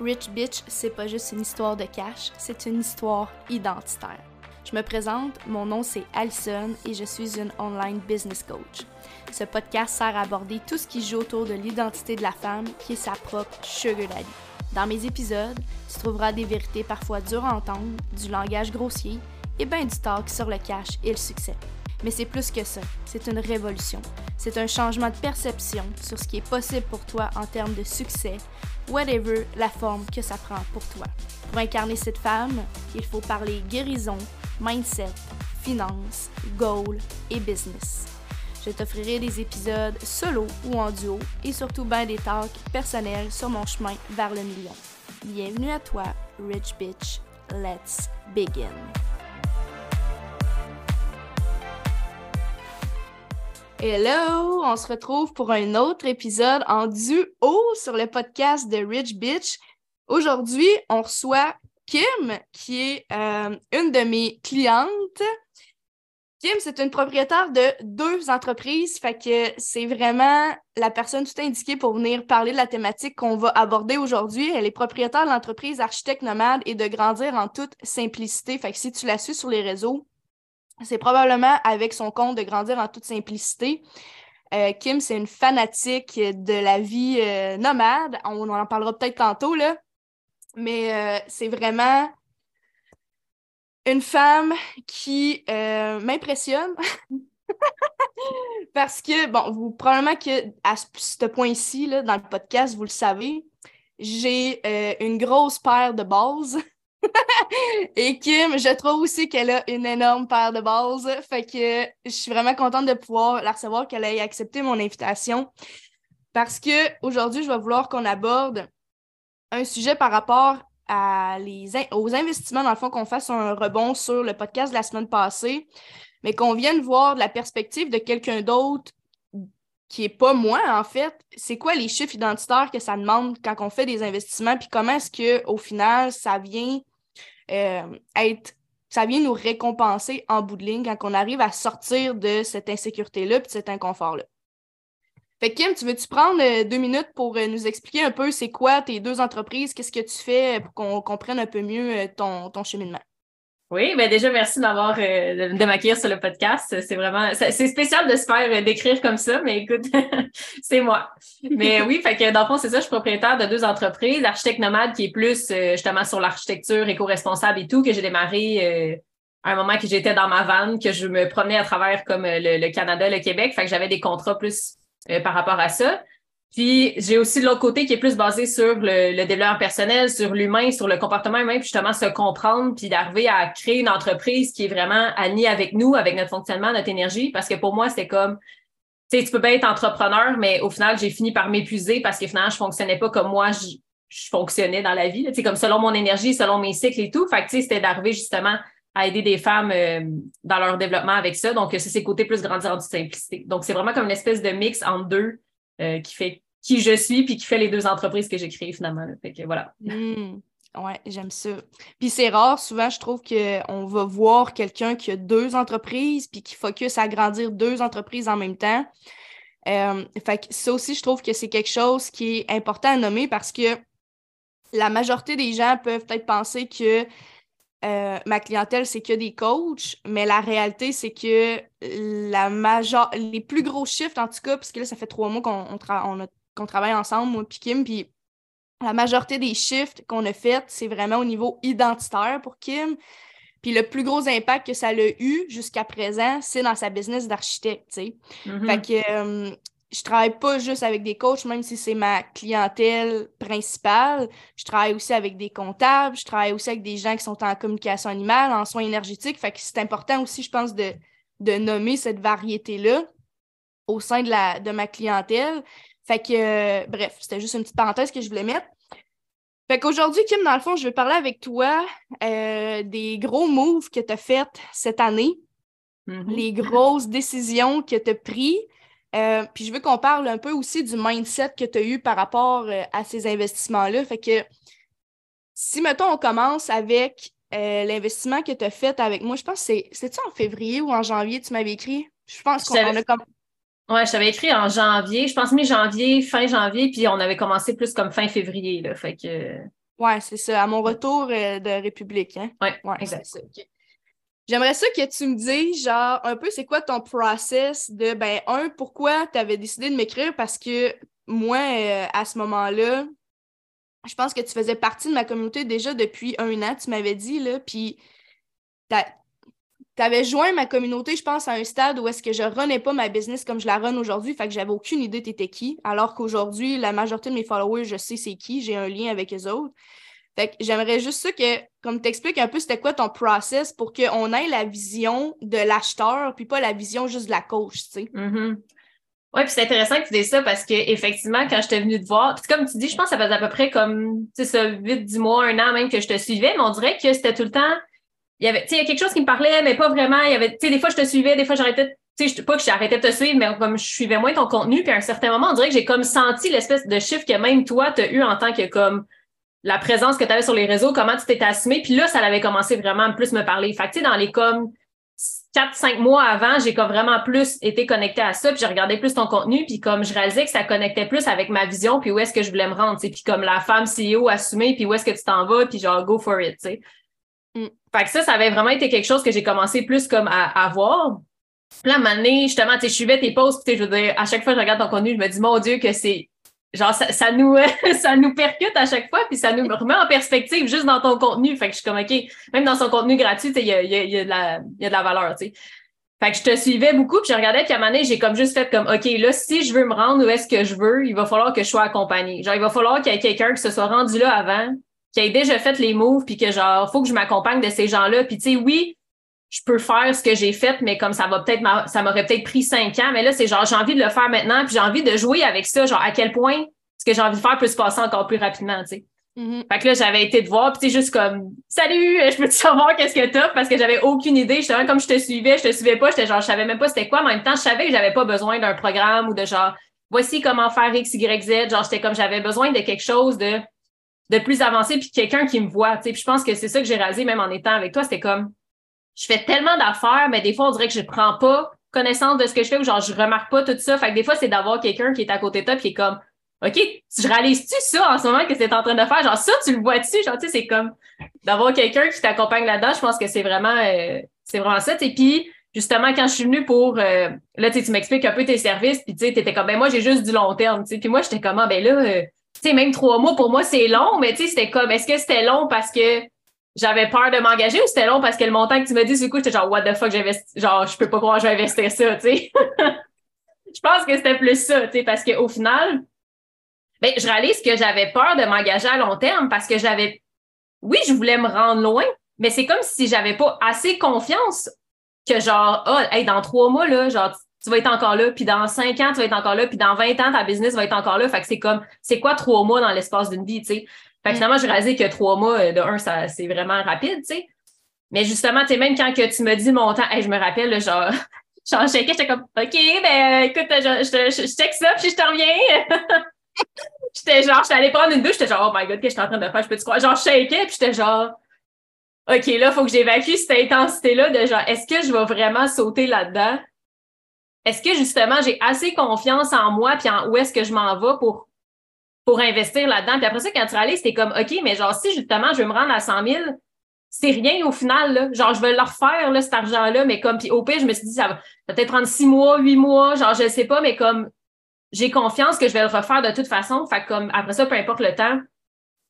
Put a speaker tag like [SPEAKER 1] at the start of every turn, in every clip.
[SPEAKER 1] Rich Bitch, c'est pas juste une histoire de cash, c'est une histoire identitaire. Je me présente, mon nom c'est Alison et je suis une online business coach. Ce podcast sert à aborder tout ce qui joue autour de l'identité de la femme qui est sa propre sugar daddy. Dans mes épisodes, tu trouveras des vérités parfois dures à entendre, du langage grossier et bien du talk sur le cash et le succès. Mais c'est plus que ça, c'est une révolution. C'est un changement de perception sur ce qui est possible pour toi en termes de succès, whatever la forme que ça prend pour toi. Pour incarner cette femme, il faut parler guérison, mindset, finance, goal et business. Je t'offrirai des épisodes solo ou en duo et surtout bien des talks personnels sur mon chemin vers le million. Bienvenue à toi, Rich Bitch. Let's begin. Hello, on se retrouve pour un autre épisode en duo sur le podcast de Rich Bitch. Aujourd'hui, on reçoit Kim, qui est euh, une de mes clientes. Kim, c'est une propriétaire de deux entreprises, fait que c'est vraiment la personne tout indiquée pour venir parler de la thématique qu'on va aborder aujourd'hui. Elle est propriétaire de l'entreprise Architecte Nomade et de grandir en toute simplicité. Fait que si tu la suis sur les réseaux, c'est probablement avec son compte de grandir en toute simplicité. Euh, Kim, c'est une fanatique de la vie euh, nomade. On, en parlera peut-être tantôt, là. Mais euh, c'est vraiment une femme qui m'impressionne. Parce que, bon, vous, probablement que à ce point-ci, dans le podcast, vous le savez, j'ai une grosse paire de bases. Et Kim, je trouve aussi qu'elle a une énorme paire de bases. Fait que je suis vraiment contente de pouvoir la recevoir, qu'elle ait accepté mon invitation. Parce que aujourd'hui, je vais vouloir qu'on aborde un sujet par rapport à les aux investissements, dans le fond, qu'on fasse un rebond sur le podcast de la semaine passée, mais qu'on vienne voir de la perspective de quelqu'un d'autre qui n'est pas moi, en fait, c'est quoi les chiffres identitaires que ça demande quand on fait des investissements, puis comment est-ce qu'au final, ça vient euh, être ça vient nous récompenser en bout de ligne quand on arrive à sortir de cette insécurité-là et de cet inconfort-là. Fait Kim, tu veux-tu prendre euh, deux minutes pour euh, nous expliquer un peu c'est quoi tes deux entreprises, qu'est-ce que tu fais pour qu'on comprenne un peu mieux ton, ton cheminement?
[SPEAKER 2] Oui, ben déjà, merci d'avoir euh, de, m'accueillir sur le podcast. C'est vraiment c'est spécial de se faire euh, décrire comme ça, mais écoute, c'est moi. Mais oui, fait que dans le fond, c'est ça, je suis propriétaire de deux entreprises, Architecte Nomade, qui est plus euh, justement sur l'architecture éco-responsable et tout, que j'ai démarré à un moment que j'étais dans ma van, que je me promenais à travers comme le, le Canada, le Québec. Fait que j'avais des contrats plus par rapport à ça. Puis j'ai aussi l'autre côté qui est plus basé sur le, le développement personnel, sur l'humain, sur le comportement humain, puis justement se comprendre, puis d'arriver à créer une entreprise qui est vraiment alignée avec nous, avec notre fonctionnement, notre énergie. Parce que pour moi, c'est comme, tu sais, tu peux bien être entrepreneur, mais au final, j'ai fini par m'épuiser parce que finalement, je fonctionnais pas comme moi, je, je fonctionnais dans la vie. Tu comme selon mon énergie, selon mes cycles et tout. Fait que tu sais, c'était d'arriver justement à aider des femmes euh, dans leur développement avec ça. Donc, c'est ces côtés plus grandir en simplicité. Donc, c'est vraiment comme une espèce de mix entre deux euh, qui fait qui je suis puis qui fait les deux entreprises que j'ai créées finalement. Fait que voilà.
[SPEAKER 1] Hmm. Ouais, j'aime ça. Puis c'est rare, souvent, je trouve qu'on va voir quelqu'un qui a deux entreprises puis qui focus à grandir deux entreprises en même temps. Euh, fait que ça aussi, je trouve que c'est quelque chose qui est important à nommer parce que la majorité des gens peuvent peut-être penser que euh, ma clientèle, c'est que des coachs, mais la réalité, c'est que la major... les plus gros chiffres, en tout cas, parce que là, ça fait trois mois qu'on on a... travaille ensemble, moi et Kim, puis la majorité des shifts qu'on a fait, c'est vraiment au niveau identitaire pour Kim. Puis le plus gros impact que ça a eu jusqu'à présent, c'est dans sa business d'architecte, tu sais. Mm-hmm. Fait que euh, je travaille pas juste avec des coachs, même si c'est ma clientèle principale. Je travaille aussi avec des comptables, je travaille aussi avec des gens qui sont en communication animale, en soins énergétiques. Fait que c'est important aussi, je pense, de, de nommer cette variété-là au sein de, la, de ma clientèle. Fait que, euh, bref, c'était juste une petite parenthèse que je voulais mettre. Fait qu'aujourd'hui, Kim, dans le fond, je vais parler avec toi euh, des gros moves que tu as fait cette année, mm-hmm. les grosses décisions que tu as prises. Euh, puis je veux qu'on parle un peu aussi du mindset que tu as eu par rapport euh, à ces investissements-là. Fait que si, mettons, on commence avec euh, l'investissement que tu as fait avec moi, je pense que c'est. cest en février ou en janvier, tu m'avais écrit? Je pense qu'on a comme.
[SPEAKER 2] Ouais, je t'avais écrit en janvier, je pense mi-janvier, fin janvier, puis on avait commencé plus comme fin février. Là, fait que.
[SPEAKER 1] Ouais, c'est ça. À mon retour euh, de République, hein?
[SPEAKER 2] Ouais,
[SPEAKER 1] Ouais,
[SPEAKER 2] exact.
[SPEAKER 1] ça. J'aimerais ça que tu me dises, genre, un peu, c'est quoi ton process de, ben, un, pourquoi tu avais décidé de m'écrire? Parce que moi, euh, à ce moment-là, je pense que tu faisais partie de ma communauté déjà depuis un an, tu m'avais dit, là, puis tu avais joint ma communauté, je pense, à un stade où est-ce que je runnais pas ma business comme je la run aujourd'hui, fait que j'avais aucune idée t'étais qui, alors qu'aujourd'hui, la majorité de mes followers, je sais c'est qui, j'ai un lien avec eux autres. Fait que j'aimerais juste ça que, comme t'expliques un peu c'était quoi ton process pour qu'on ait la vision de l'acheteur, puis pas la vision juste de la coach, tu sais?
[SPEAKER 2] Mhm. Oui, puis c'est intéressant que tu dises ça parce que effectivement, quand je t'ai venue te voir, puis comme tu dis, je pense que ça faisait à peu près comme, ça, 8, 10 mois, un an même que je te suivais, mais on dirait que c'était tout le temps, il y avait, a quelque chose qui me parlait, mais pas vraiment. Il y avait, des fois, je te suivais, des fois, j'arrêtais, sais, pas que j'arrêtais de te suivre, mais comme je suivais moins ton contenu, puis à un certain moment, on dirait que j'ai comme senti l'espèce de chiffre que même toi, tu as eu en tant que comme la présence que tu avais sur les réseaux, comment tu t'étais assumé, puis là, ça avait commencé vraiment à plus me parler. Fait que, tu sais, dans les comme 4 cinq mois avant, j'ai comme vraiment plus été connectée à ça, puis j'ai regardé plus ton contenu, puis comme je réalisais que ça connectait plus avec ma vision, puis où est-ce que je voulais me rendre, puis comme la femme CEO assumée, puis où est-ce que tu t'en vas, puis genre go for it, tu sais.
[SPEAKER 1] Mm.
[SPEAKER 2] Fait que ça, ça avait vraiment été quelque chose que j'ai commencé plus comme à, à voir. Puis là, à un moment donné, justement, tu sais, je suivais tes posts, puis je veux dire, à chaque fois que je regarde ton contenu, je me dis, mon Dieu, que c'est genre ça, ça nous ça nous percute à chaque fois puis ça nous remet en perspective juste dans ton contenu. Fait que je suis comme ok même dans son contenu gratuit il y a, y, a, y a de la il y a de la valeur tu sais. Fait que je te suivais beaucoup puis je regardais puis à un moment donné j'ai comme juste fait comme ok là si je veux me rendre où est-ce que je veux il va falloir que je sois accompagnée. Genre il va falloir qu'il y ait quelqu'un qui se soit rendu là avant qui ait déjà fait les moves puis que genre faut que je m'accompagne de ces gens là puis tu sais oui je peux faire ce que j'ai fait, mais comme ça va peut-être, ça m'aurait peut-être pris cinq ans, mais là, c'est genre, j'ai envie de le faire maintenant, puis j'ai envie de jouer avec ça, genre, à quel point ce que j'ai envie de faire peut se passer encore plus rapidement, tu sais.
[SPEAKER 1] Mhm.
[SPEAKER 2] Fait que là, j'avais été te voir, puis juste comme, salut, je peux te savoir qu'est-ce que t'as, parce que j'avais aucune idée, justement, comme je te suivais, je te suivais pas, j'étais genre, je savais même pas c'était quoi, mais en même temps, je savais que j'avais pas besoin d'un programme ou de genre, voici comment faire X, Y, Z, genre, j'étais comme, j'avais besoin de quelque chose de, de plus avancé, puis quelqu'un qui me voit, tu sais, puis je pense que c'est ça que j'ai réalisé, même en étant avec toi, c'était comme, je fais tellement d'affaires, mais des fois, on dirait que je prends pas connaissance de ce que je fais ou genre, je remarque pas tout ça. Fait que des fois, c'est d'avoir quelqu'un qui est à côté de toi puis qui est comme, OK, je réalise-tu ça en ce moment que c'est en train de faire? Genre, ça, tu le vois-tu? Genre, tu sais, c'est comme d'avoir quelqu'un qui t'accompagne là-dedans. Je pense que c'est vraiment, euh, c'est vraiment ça. Et puis, justement, quand je suis venue pour, euh, là, tu m'expliques un peu tes services puis tu sais, t'étais comme, ben, moi, j'ai juste du long terme, tu sais. Puis moi, j'étais comme, ah, ben là, euh, tu sais, même trois mois, pour moi, c'est long, mais tu sais, c'était comme, est-ce que c'était long parce que j'avais peur de m'engager ou c'était long parce que le montant que tu m'as dit, du coup, j'étais genre, what the fuck, j'investis, genre, je peux pas croire que je vais investir ça, tu sais. je pense que c'était plus ça, tu sais, parce qu'au final, ben, je réalise que j'avais peur de m'engager à long terme parce que j'avais, oui, je voulais me rendre loin, mais c'est comme si j'avais pas assez confiance que genre, ah, hey, dans trois mois, là, genre, tu vas être encore là, puis dans cinq ans, tu vas être encore là, puis dans 20 ans, ta business va être encore là. Fait que c'est comme, c'est quoi trois mois dans l'espace d'une vie, tu sais? Fait que
[SPEAKER 1] Mm.
[SPEAKER 2] finalement, j'ai réalisé que trois mois, euh, de un, ça, c'est vraiment rapide, tu sais. Mais justement, tu sais, même quand que tu me dis le montant, hey, je me rappelle, là, genre, genre, je checkais, j'étais comme, OK, ben, euh, écoute, je, je, je, je check ça, puis je te reviens. j'étais genre, j'étais allée prendre une douche, j'étais genre, oh my god, qu'est-ce que je suis en train de faire? Je peux te croire? Genre, je shakais, puis j'étais genre, OK, là, il faut que j'évacue cette intensité-là de genre, est-ce que je vais vraiment sauter là-dedans? Est-ce que justement, j'ai assez confiance en moi, puis en où est-ce que je m'en vais pour, pour investir là-dedans? Puis après ça, quand tu réalises, c'était comme, OK, mais genre, si justement, je veux me rendre à 100 000, c'est rien au final. Genre, je vais le refaire, là, cet argent-là, mais comme, puis au pire, je me suis dit, ça va, peut-être prendre six mois, huit mois, genre, je sais pas, mais comme, j'ai confiance que je vais le refaire de toute façon. Fait que comme, après ça, peu importe le temps,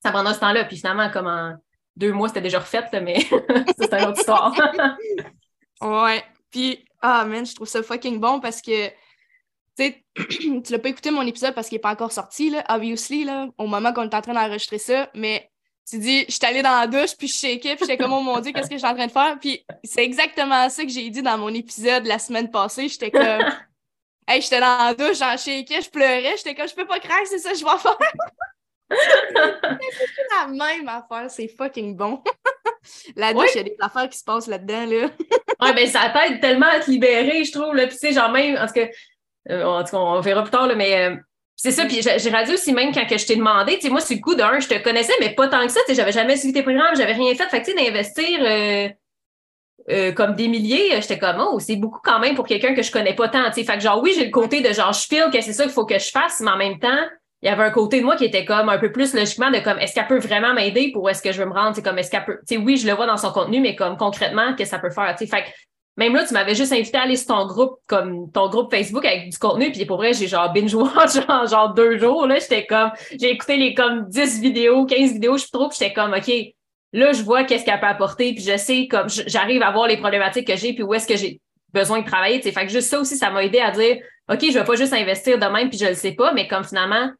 [SPEAKER 2] ça prendra ce temps-là. Puis finalement, comme en deux mois, c'était déjà refait, mais c'est une autre histoire.
[SPEAKER 1] Ouais. Puis, ah, man, je trouve ça fucking bon parce que, sais, tu l'as pas écouté mon épisode parce qu'il est pas encore sorti, là, obviously, là, au moment qu'on est en train d'enregistrer ça, mais tu dis, je suis allée dans la douche, puis je shakais, puis j'étais comme, oh mon Dieu, qu'est-ce que je suis en train de faire? Puis c'est exactement ça que j'ai dit dans mon épisode la semaine passée. J'étais comme, hey, j'étais dans la douche, j'en shakais, je pleurais, j'étais comme, je peux pas craquer, c'est ça, que je vais faire. c'est la même affaire, c'est fucking bon. la douche, il y a des affaires qui se passent là-dedans, là.
[SPEAKER 2] ouais, ben, ça t'aide tellement à te libérer, je trouve, là. Puis, tu sais, genre, même, cas, euh, en tout cas, on verra plus tard, là, mais. euh, c'est ça, puis j'ai réalisé aussi même quand que je t'ai demandé, tu sais, moi, sur le coup d'un, je te connaissais, mais pas tant que ça, tu sais, j'avais jamais suivi tes programmes, j'avais rien fait. Fait que, tu sais, d'investir euh, euh, comme des milliers, euh, j'étais comme, oh, c'est beaucoup quand même pour quelqu'un que je connais pas tant, tu sais. Fait que, genre, oui, j'ai le côté de genre, je file que c'est ça qu'il faut que je fasse, mais en même temps, il y avait un côté de moi qui était comme un peu plus logiquement de comme est-ce qu'elle peut vraiment m'aider pour est-ce que je veux me rendre? C'est comme est-ce qu'elle peut. Tu sais, oui, je le vois dans son contenu, mais comme concrètement, qu'est-ce que ça peut faire? Fait même là, tu m'avais juste invité à aller sur ton groupe, comme ton groupe Facebook avec du contenu, puis pour vrai, j'ai genre binge-watch genre, genre deux jours. Là, j'étais comme, j'ai écouté les comme 10 vidéos, 15 vidéos, je trouve, j'étais comme, OK, là, je vois qu'est-ce qu'elle peut apporter, puis je sais comme j'arrive à voir les problématiques que j'ai, puis où est-ce que j'ai besoin de travailler. Fait que juste ça aussi, ça m'a aidé à dire OK, je vais pas juste investir de même, puis je le sais pas, mais comme finalement,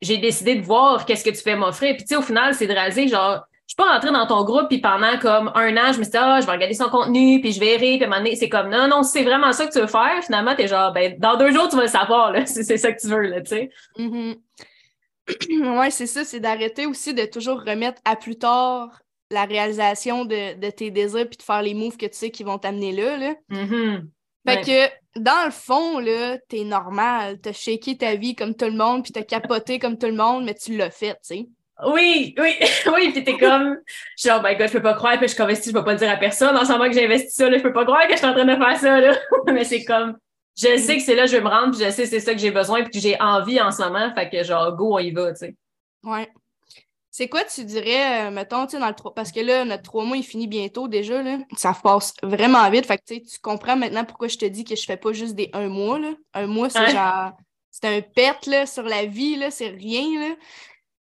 [SPEAKER 2] j'ai décidé de voir qu'est-ce que tu fais m'offrir. Puis tu sais, au final, c'est de réaliser, genre, suis pas rentrée dans ton groupe, puis pendant comme un an, je me suis dit, ah, je vais regarder son contenu, puis je verrai, puis à un moment donné, c'est comme, non, non, c'est vraiment ça que tu veux faire, finalement, t'es genre, ben, dans deux jours, tu vas le savoir, là, c'est ça que tu veux, là, tu sais.
[SPEAKER 1] Mm ouais, c'est ça, c'est d'arrêter aussi de toujours remettre à plus tard la réalisation de, tes désirs, puis de faire les moves que tu sais qui vont t'amener là, là.
[SPEAKER 2] Mm-hmm.
[SPEAKER 1] Fait que, dans le fond, là, t'es normal. T'as shaké ta vie comme tout le monde, puis t'as capoté comme tout le monde, mais tu l'as fait, tu sais.
[SPEAKER 2] Oui, oui, oui, puis t'es comme, genre, ben, gars, je peux pas croire, puis je suis je peux pas le dire à personne, en ce moment que j'ai investi ça, là, je peux pas croire que je suis en train de faire ça, là. mais c'est comme, je sais que c'est là que je vais me rendre, puis je sais que c'est ça que j'ai besoin, puis que j'ai envie en ce moment, fait que, genre, go, on y va, tu sais.
[SPEAKER 1] Ouais. C'est quoi, tu dirais, euh, mettons, tu sais, dans le parce que là, notre trois mois, il finit bientôt déjà, là. Ça passe vraiment vite. Fait que, tu tu comprends maintenant pourquoi je te dis que je fais pas juste des un mois, là. Un mois, c'est genre, c'est un pet, là, sur la vie, là, c'est rien, là.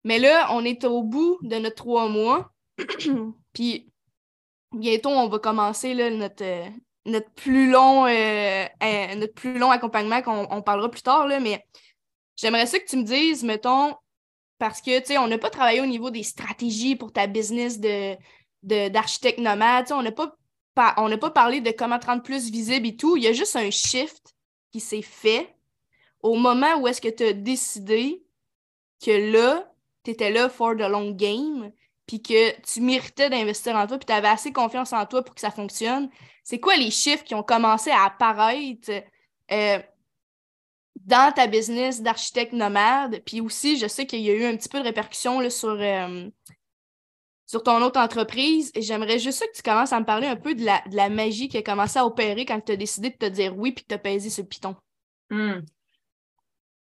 [SPEAKER 1] Mais là, on est au bout de notre trois mois. Puis, bientôt, on va commencer, là, notre, euh, notre plus long, euh, notre plus long accompagnement qu'on on parlera plus tard, là. Mais j'aimerais ça que tu me dises, mettons, parce que, tu sais, on n'a pas travaillé au niveau des stratégies pour ta business de, d'architecte nomade. on n'a pas, on pas parlé de comment te rendre plus visible et tout. Il y a juste un shift qui s'est fait au moment où est-ce que tu as décidé que là, tu étais là for the long game, puis que tu méritais d'investir en toi, puis tu avais assez confiance en toi pour que ça fonctionne. C'est quoi les chiffres qui ont commencé à apparaître euh, dans ta business d'architecte nomade? Puis aussi, je sais qu'il y a eu un petit peu de répercussions là, sur, euh, sur ton autre entreprise. Et j'aimerais juste que tu commences à me parler un peu de la, magie qui a commencé à opérer quand tu as décidé de te dire oui puis que tu as pesé ce piton.
[SPEAKER 2] Hmm.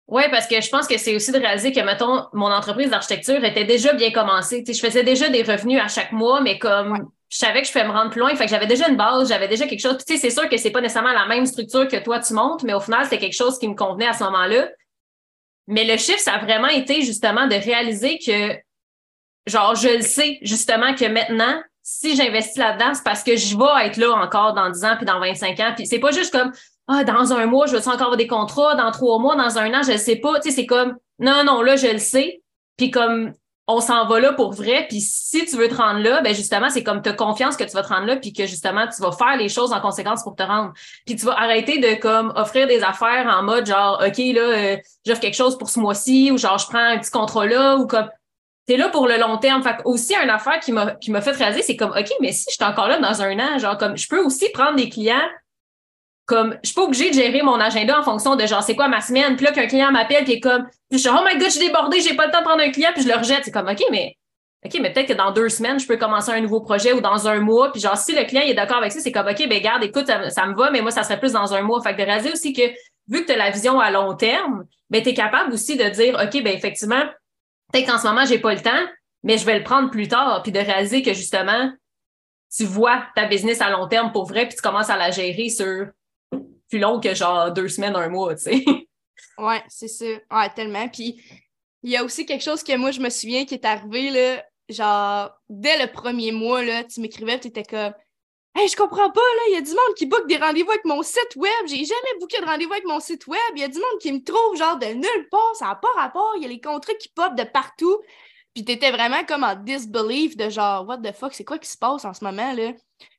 [SPEAKER 2] Oui, parce que je pense que c'est aussi de réaliser que, mettons, mon entreprise d'architecture était déjà bien commencée. je faisais déjà des revenus à chaque mois, mais comme je savais que je pouvais me rendre plus loin. Fait que j'avais déjà une base, j'avais déjà quelque chose. Tu sais, c'est sûr que c'est pas nécessairement la même structure que toi tu montes, mais au final, c'était quelque chose qui me convenait à ce moment-là. Mais le chiffre, ça a vraiment été justement de réaliser que, genre, je le sais justement que maintenant, si j'investis là-dedans, c'est parce que je vais être là encore dans 10 ans puis dans 25 ans. Puis c'est pas juste comme, ah, dans un mois, je veux encore avoir des contrats, dans trois mois, dans un an, je le sais pas. Tu sais, c'est comme, non, non, là, je le sais. Puis comme on s'en va là pour vrai. Puis si tu veux te rendre là, ben justement, c'est comme tu as confiance que tu vas te rendre là, puis que justement, tu vas faire les choses en conséquence pour te rendre. Puis tu vas arrêter de comme offrir des affaires en mode genre, OK, là, euh, j'offre quelque chose pour ce mois-ci, ou genre je prends un petit contrat là, ou comme tu es là pour le long terme. Fait aussi, une affaire qui m'a qui m'a fait réaliser, c'est comme OK, mais si je suis encore là dans un an, genre comme je peux aussi prendre des clients comme je suis pas obligée de gérer mon agenda en fonction de genre c'est quoi ma semaine puis là qu'un client m'appelle puis est comme je suis oh my god je suis débordée j'ai pas le temps de prendre un client puis je le rejette. C'est comme ok mais ok mais peut-être que dans deux semaines je peux commencer un nouveau projet ou dans un mois puis genre si le client est d'accord avec ça c'est comme ok ben garde écoute ça, me va mais moi ça serait plus dans un mois. Fait que de réaliser aussi que vu que tu as la vision à long terme ben tu es capable aussi de dire ok ben effectivement peut-être qu'en ce moment j'ai pas le temps mais je vais le prendre plus tard puis de réaliser que justement tu vois ta business à long terme pour vrai puis tu commences à la gérer sur plus long que genre deux semaines, un mois, tu sais.
[SPEAKER 1] Ouais, c'est ça. Ouais, tellement. Puis il y a aussi quelque chose que moi, je me souviens qui est arrivé, là, genre, dès le premier mois, là, tu m'écrivais, tu étais comme Hey, je comprends pas, là, il y a du monde qui book des rendez-vous avec mon site web. J'ai jamais booké de rendez-vous avec mon site web. Il y a du monde qui me trouve, genre, de nulle part. Ça n'a pas rapport. Il y a les contrats qui pop de partout. Puis t'étais vraiment comme en disbelief de genre, what the fuck, c'est quoi qui se passe en ce moment, là?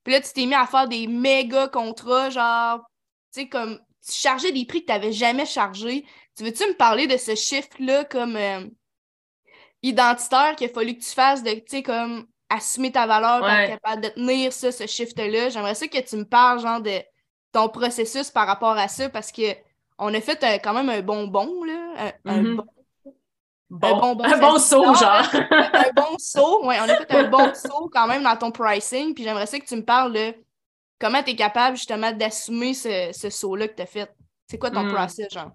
[SPEAKER 1] Puis là, tu t'es mis à faire des méga contrats, genre, tu sais, comme tu chargeais des prix que tu n'avais jamais chargés. Tu veux-tu me parler de ce chiffre-là comme euh, identitaire qu'il a fallu que tu fasses de, tu sais, comme assumer ta valeur, pour être capable de tenir ça, ce shift-là? J'aimerais ça que tu me parles, genre, de ton processus par rapport à ça, parce que on a fait quand même un bonbon, là. Un,
[SPEAKER 2] mm-hmm. bon, un bon, saut, genre.
[SPEAKER 1] un bon saut, oui, on a fait un bon saut quand même dans ton pricing. Puis j'aimerais ça que tu me parles de comment tu es capable justement d'assumer ce, ce saut-là que tu as fait? C'est quoi ton hmm. process, genre?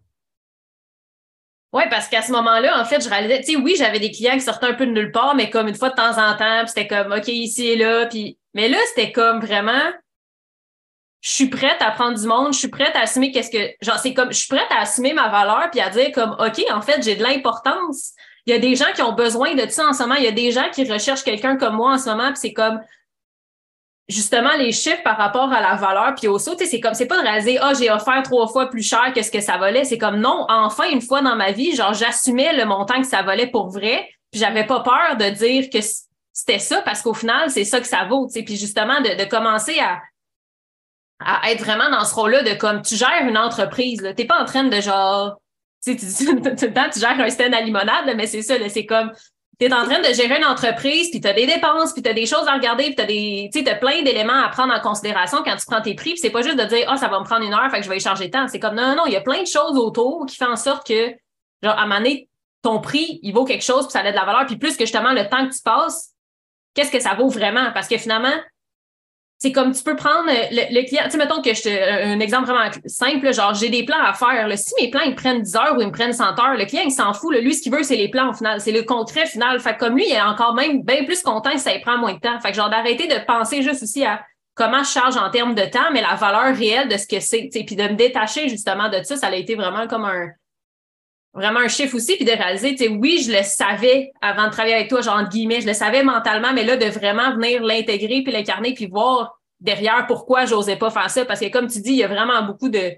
[SPEAKER 2] Oui, parce qu'à ce moment-là, en fait, je réalisais, tu sais, oui, j'avais des clients qui sortaient un peu de nulle part, mais comme une fois de temps en temps, puis c'était comme, OK, ici et là, puis, mais là, c'était comme vraiment, je suis prête à prendre du monde, je suis prête à assumer qu'est-ce que, genre, c'est comme, je suis prête à assumer ma valeur, puis à dire comme, OK, en fait, j'ai de l'importance. Il y a des gens qui ont besoin de ça en ce moment. Il y a des gens qui recherchent quelqu'un comme moi en ce moment, puis c'est comme, justement les chiffres par rapport à la valeur puis au saut, c'est comme c'est pas de réaliser ah j'ai offert trois fois plus cher que ce que ça valait, c'est comme non, enfin une fois dans ma vie, genre j'assumais le montant que ça valait pour vrai, puis j'avais pas peur de dire que c'était ça parce qu'au final, c'est ça que ça vaut, tu sais, puis justement de, de commencer à à être vraiment dans ce rôle-là de comme tu gères une entreprise, là, t'es pas en train de genre tu sais, tout le temps, tu gères un stand à limonade, mais c'est ça, c'est comme tu es en train de gérer une entreprise, puis tu as des dépenses, puis tu as des choses à regarder, puis tu as des tu plein d'éléments à prendre en considération quand tu prends tes prix, puis c'est pas juste de dire "Ah, ça va me prendre une heure, fait que je vais y charger tant." C'est comme non non non, il y a plein de choses autour qui font en sorte que genre à un moment donné, ton prix, il vaut quelque chose, puis ça a de la valeur, puis plus que justement le temps que tu passes, qu'est-ce que ça vaut vraiment? Parce que finalement c'est comme tu peux prendre le, client, tu sais, mettons que je te, un exemple vraiment simple, genre j'ai des plans à faire. Là. Si mes plans ils prennent 10 heures ou ils me prennent 100 heures, le client il s'en fout. Lui, ce qu'il veut, c'est les plans au final, c'est le concret final. Fait comme lui, il est encore même bien plus content si ça lui prend moins de temps. Fait que genre d'arrêter de penser juste aussi à comment je charge en termes de temps, mais la valeur réelle de ce que c'est. Puis de me détacher justement de ça, ça a été vraiment comme un vraiment un chiffre aussi, puis de réaliser, tu sais, oui, je le savais avant de travailler avec toi, genre entre guillemets, je le savais mentalement, mais là, de vraiment venir l'intégrer puis l'incarner, puis voir derrière pourquoi j'osais pas faire ça. Parce que comme tu dis, il y a vraiment beaucoup de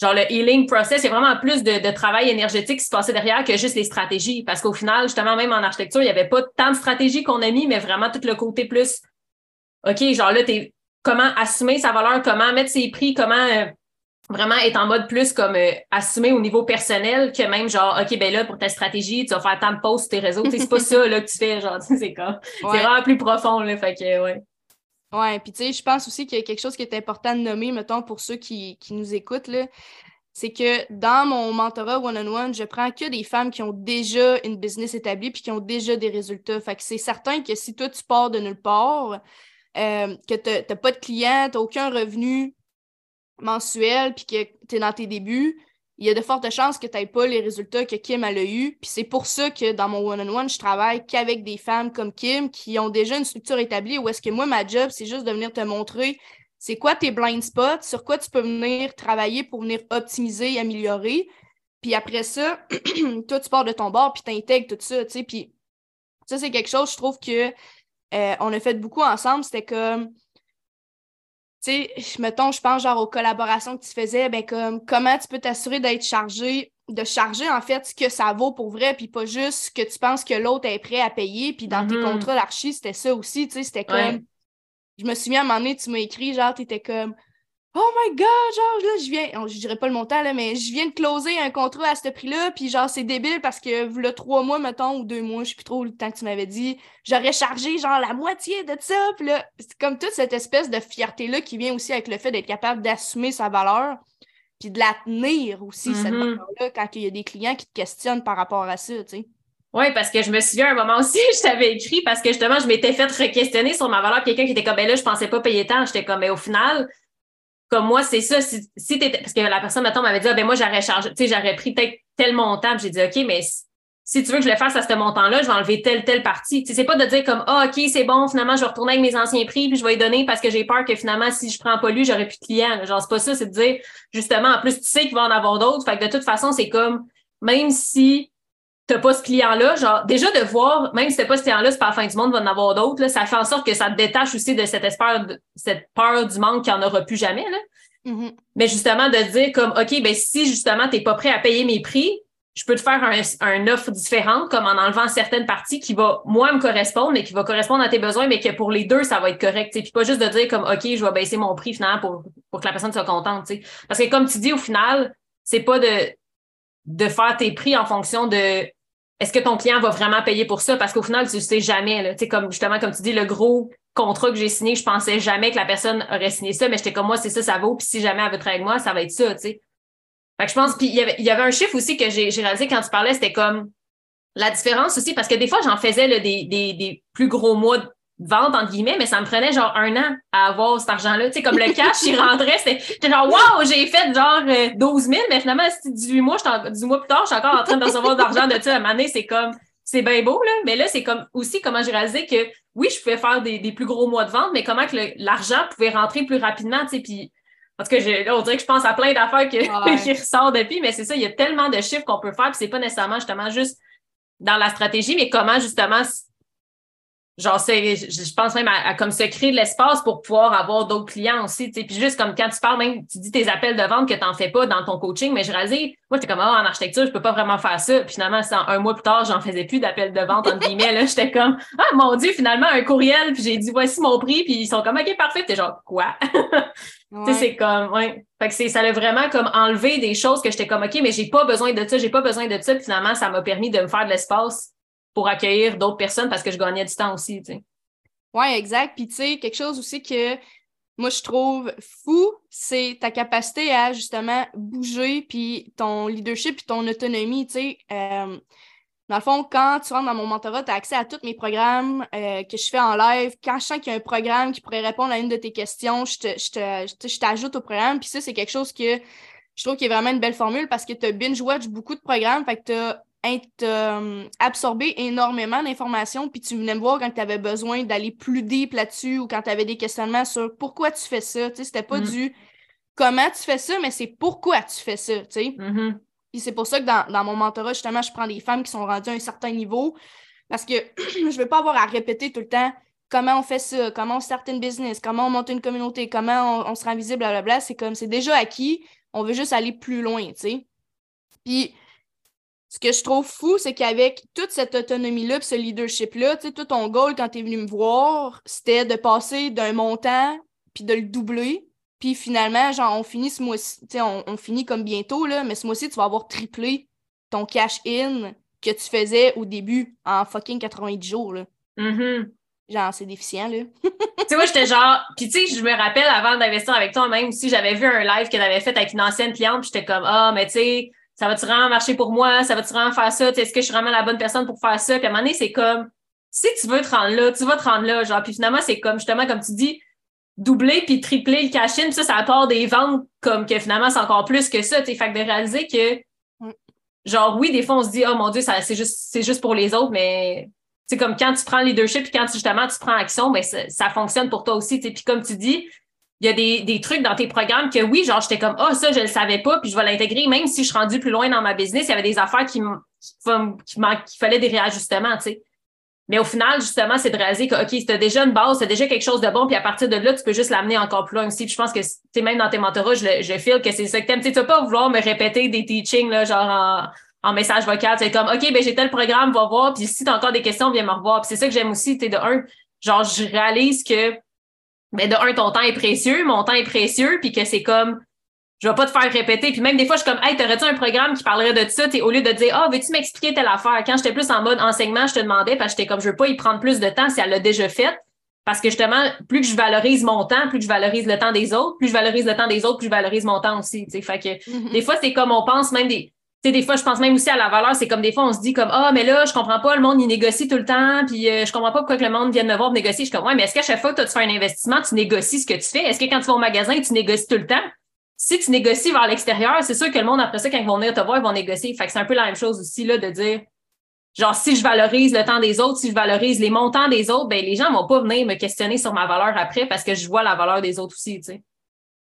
[SPEAKER 2] genre le healing process, il y a vraiment plus de, travail énergétique qui se passait derrière que juste les stratégies. Parce qu'au final, justement, même en architecture, il n'y avait pas tant de stratégies qu'on a mis, mais vraiment tout le côté plus OK, genre là, t'es comment assumer sa valeur, comment mettre ses prix, comment euh, vraiment être en mode plus comme euh, assumer au niveau personnel que même genre OK ben là pour ta stratégie tu vas faire tant de posts sur tes réseaux. C'est pas ça là que tu fais genre c'est comme c'est vraiment plus profond là fait que ouais.
[SPEAKER 1] Ouais puis tu sais je pense aussi qu'il y a quelque chose qui est important de nommer mettons pour ceux qui, qui nous écoutent là c'est que dans mon mentorat one-on-one, je prends que des femmes qui ont déjà une business établie puis qui ont déjà des résultats. Fait que c'est certain que si toi, tu pars de nulle part, euh, que tu n'as pas de clients, tu n'as aucun revenu, mensuel puis que tu es dans tes débuts, il y a de fortes chances que tu n'aies pas les résultats que Kim a eu. Puis c'est pour ça que dans mon one-on-one, je travaille qu'avec des femmes comme Kim qui ont déjà une structure établie où est-ce que moi, ma job, c'est juste de venir te montrer c'est quoi tes blind spots, sur quoi tu peux venir travailler pour venir optimiser et améliorer. Puis après ça, toi, tu pars de ton bord puis tu intègres tout ça, tu sais. Puis ça, c'est quelque chose, je trouve que euh, on a fait beaucoup ensemble. C'était comme sais, mettons, je pense genre aux collaborations que tu faisais, ben comme comment tu peux t'assurer d'être chargé, de charger en fait ce que ça vaut pour vrai, puis pas juste que tu penses que l'autre est prêt à payer, puis dans tes mm-hmm. contrats d'archi, c'était ça aussi, tu sais, c'était comme... Je me souviens à un moment donné, tu m'as écrit, genre, t'étais comme Oh my God, genre, là, je viens, je dirais pas le montant, là, mais je viens de closer un contrat à ce prix-là, puis genre, c'est débile parce que le trois mois, mettons, ou deux mois, je sais plus trop le temps que tu m'avais dit, j'aurais chargé genre la moitié de ça, puis là, c'est comme toute cette espèce de fierté-là qui vient aussi avec le fait d'être capable d'assumer sa valeur, puis de la tenir aussi, cette mm-hmm. valeur-là, quand il y a des clients qui te questionnent par rapport à ça, tu sais.
[SPEAKER 2] Oui, parce que je me souviens à un moment aussi, je t'avais écrit parce que justement, je m'étais fait re-questionner sur ma valeur. Quelqu'un qui était comme, ben là, je pensais pas payer tant. J'étais comme, mais au final, comme moi, c'est ça. Si, si parce que la personne, maintenant m'avait dit, ah, ben moi, j'aurais chargé, tu sais, j'aurais pris peut-être tel montant. J'ai dit, OK, mais si tu veux que je le fasse à ce montant-là, je vais enlever telle, telle partie. Tu sais, c'est pas de dire comme, ah, OK, c'est bon, finalement, je vais retourner avec mes anciens prix, puis je vais y donner parce que j'ai peur que finalement, si je prends pas lui, j'aurais plus de clients. Genre, c'est pas ça, c'est de dire, justement, en plus, tu sais qu'il va en avoir d'autres. Fait que de toute façon, c'est comme, même si t'as pas ce client-là, genre, déjà de voir, même si t'as pas ce client-là, c'est pas la fin du monde, va en avoir d'autres, ça fait en sorte que ça te détache aussi de cette espère, cette peur du manque qu'il n'y en aura plus jamais, là. Mm-hmm. Mais justement, de dire comme, OK, ben, si justement t'es pas prêt à payer mes prix, je peux te faire un, un, offre différente, comme en enlevant certaines parties qui va, moi, me correspondre, mais qui va correspondre à tes besoins, mais que pour les deux, ça va être correct. Puis pas juste de dire comme OK, je vais baisser mon prix finalement pour, pour que la personne soit contente. sais Parce que comme tu dis, au final, c'est pas de, de faire tes prix en fonction de est-ce que ton client va vraiment payer pour ça? Parce qu'au final, tu ne sais jamais. Là. Comme, justement, comme tu dis, le gros contrat que j'ai signé, je pensais jamais que la personne aurait signé ça, mais j'étais comme moi, c'est ça, ça vaut. Puis si jamais elle veut travailler avec moi, ça va être ça. Fait que je pense, puis il y avait, il y avait un chiffre aussi que j'ai réalisé quand tu parlais, c'était comme la différence aussi, parce que des fois, j'en faisais là, des, des, des, plus gros mois vente, entre guillemets, mais ça me prenait genre un an à avoir cet argent-là. Tu sais, comme le cash, il rentrait, c'était genre, wow, j'ai fait genre 12 euh, 000, mais finalement, c'était 18 mois, 18 mois plus tard, je suis encore en train de recevoir de l'argent de ça. À un moment c'est comme, c'est bien beau, là. Mais là, c'est comme aussi comment j'ai réalisé que oui, je pouvais faire des, plus gros mois de vente, mais comment que l'argent pouvait rentrer plus rapidement, tu sais, puis parce que là, on dirait que je pense à plein d'affaires qui ressortent depuis, mais c'est ça, il y a tellement de chiffres qu'on peut faire, puis c'est pas nécessairement justement juste dans la stratégie, mais comment justement genre c'est je pense même à, comme se créer de l'espace pour pouvoir avoir d'autres clients aussi tu sais. Puis juste comme quand tu parles même tu dis tes appels de vente que tu n'en fais pas dans ton coaching mais je réalisé moi j'étais comme ah, en architecture je peux pas vraiment faire ça. Puis finalement un mois plus tard j'en faisais plus d'appels de vente entre guillemets là. J'étais comme ah mon dieu finalement un courriel puis j'ai dit voici mon prix puis ils sont comme ok parfait. T'es genre quoi? Tu sais c'est comme ouais. Fait que c'est ça l'a vraiment comme enlevé des choses que j'étais comme ok mais j'ai pas besoin de ça j'ai pas besoin de ça puis finalement ça m'a permis de me faire de l'espace pour accueillir d'autres personnes parce que je gagnais du temps aussi.
[SPEAKER 1] Oui, exact. Puis, tu sais, quelque chose aussi que moi, je trouve fou, c'est ta capacité à justement bouger, puis ton leadership, puis ton autonomie, tu sais. Euh, dans le fond, quand tu rentres dans mon mentorat, tu as accès à tous mes programmes euh, que je fais en live. Quand je sens qu'il y a un programme qui pourrait répondre à une de tes questions, je t'ajoute au programme. Puis ça, c'est quelque chose que je trouve qui est vraiment une belle formule parce que tu as binge-watch beaucoup de programmes. Fait que tu as euh, absorbé énormément d'informations, puis tu venais me voir quand tu avais besoin d'aller plus deep là-dessus ou quand tu avais des questionnements sur pourquoi tu fais ça. Tu sais, c'était pas mm. du comment tu fais ça, mais c'est pourquoi tu fais ça. Tu sais.
[SPEAKER 2] Mm-hmm.
[SPEAKER 1] Puis c'est pour ça que dans, mon mentorat, justement, je prends des femmes qui sont rendues à un certain niveau parce que je veux pas avoir à répéter tout le temps comment on fait ça, comment on start une business, comment on monte une communauté, comment on, on se rend visible, blablabla. C'est comme, c'est déjà acquis, on veut juste aller plus loin, tu sais. Puis ce que je trouve fou, c'est qu'avec toute cette autonomie-là, ce leadership-là, tout ton goal quand tu es venu me voir, c'était de passer d'un montant puis de le doubler. Puis finalement, genre, on finit ce mois-ci, on, on, finit comme bientôt, là, mais ce mois-ci, tu vas avoir triplé ton cash-in que tu faisais au début en fucking 90 jours. Là.
[SPEAKER 2] Mm-hmm.
[SPEAKER 1] Genre, c'est déficient, là.
[SPEAKER 2] tu sais, moi, j'étais genre. Puis, tu sais, je me rappelle avant d'investir avec toi, même si j'avais vu un live qu'elle avait fait avec une ancienne cliente, puis j'étais comme, ah, mais tu sais, ça va-tu vraiment marcher pour moi? Ça va-tu vraiment faire ça? Est-ce que je suis vraiment la bonne personne pour faire ça? Puis à un moment donné, c'est comme, si tu veux te rendre là, tu vas te rendre là. Genre, puis finalement, c'est comme, justement, comme tu dis, doubler puis tripler le cash ça, ça apporte des ventes comme que finalement, c'est encore plus que ça. Fait que de réaliser que, genre, oui, des fois, on se dit, oh mon Dieu, ça, c'est juste, c'est juste pour les autres, mais c'est comme quand tu prends le leadership puis quand justement tu prends action, ben ça, ça fonctionne pour toi aussi. Puis comme tu dis, il y a des, des, trucs dans tes programmes que oui, genre, j'étais comme, ah, oh, ça, je le savais pas, puis je vais l'intégrer, même si je suis rendue plus loin dans ma business, il y avait des affaires qui, qui, qui fallait des réajustements, tu sais. Mais au final, justement, c'est de réaliser que, OK, c'était déjà une base, c'est déjà quelque chose de bon, puis à partir de là, tu peux juste l'amener encore plus loin aussi. Je pense que, tu même dans tes mentorats, je, je file que c'est ça que t'aimes. Tu vas pas vouloir me répéter des teachings, là, genre en, en message vocal. C'est comme, OK, ben j'ai tel programme, va voir, puis si tu as encore des questions, viens me revoir. Puis c'est ça que j'aime aussi, tu de un, genre, je réalise que mais de un, ton temps est précieux, mon temps est précieux, puis que c'est comme, je vais pas te faire répéter. Puis même des fois, je suis comme, hey, t'aurais-tu un programme qui parlerait de ça? T'es, au lieu de dire, ah, oh, veux-tu m'expliquer telle affaire? Quand j'étais plus en mode enseignement, je te demandais, parce que j'étais comme, je veux pas y prendre plus de temps si elle l'a déjà fait. Parce que justement, plus que je valorise mon temps, plus que je valorise le temps des autres, plus je valorise le temps des autres, plus je valorise mon temps aussi. Fait que mm-hmm. des fois, c'est comme on pense même des des fois, je pense même aussi à la valeur. C'est comme des fois, on se dit comme, ah, mais là, je comprends pas, le monde, il négocie tout le temps, puis euh, je comprends pas pourquoi que le monde vienne me voir négocier. Je suis comme, ouais, mais est-ce qu'à chaque fois que tu fais un investissement, tu négocies ce que tu fais? Est-ce que quand tu vas au magasin, tu négocies tout le temps? Si tu négocies vers l'extérieur, c'est sûr que le monde, après ça, quand ils vont venir te voir, ils vont négocier. Fait que c'est un peu la même chose aussi, là, de dire, genre, si je valorise le temps des autres, si je valorise les montants des autres, ben, les gens vont pas venir me questionner sur ma valeur après parce que je vois la valeur des autres aussi, tu sais.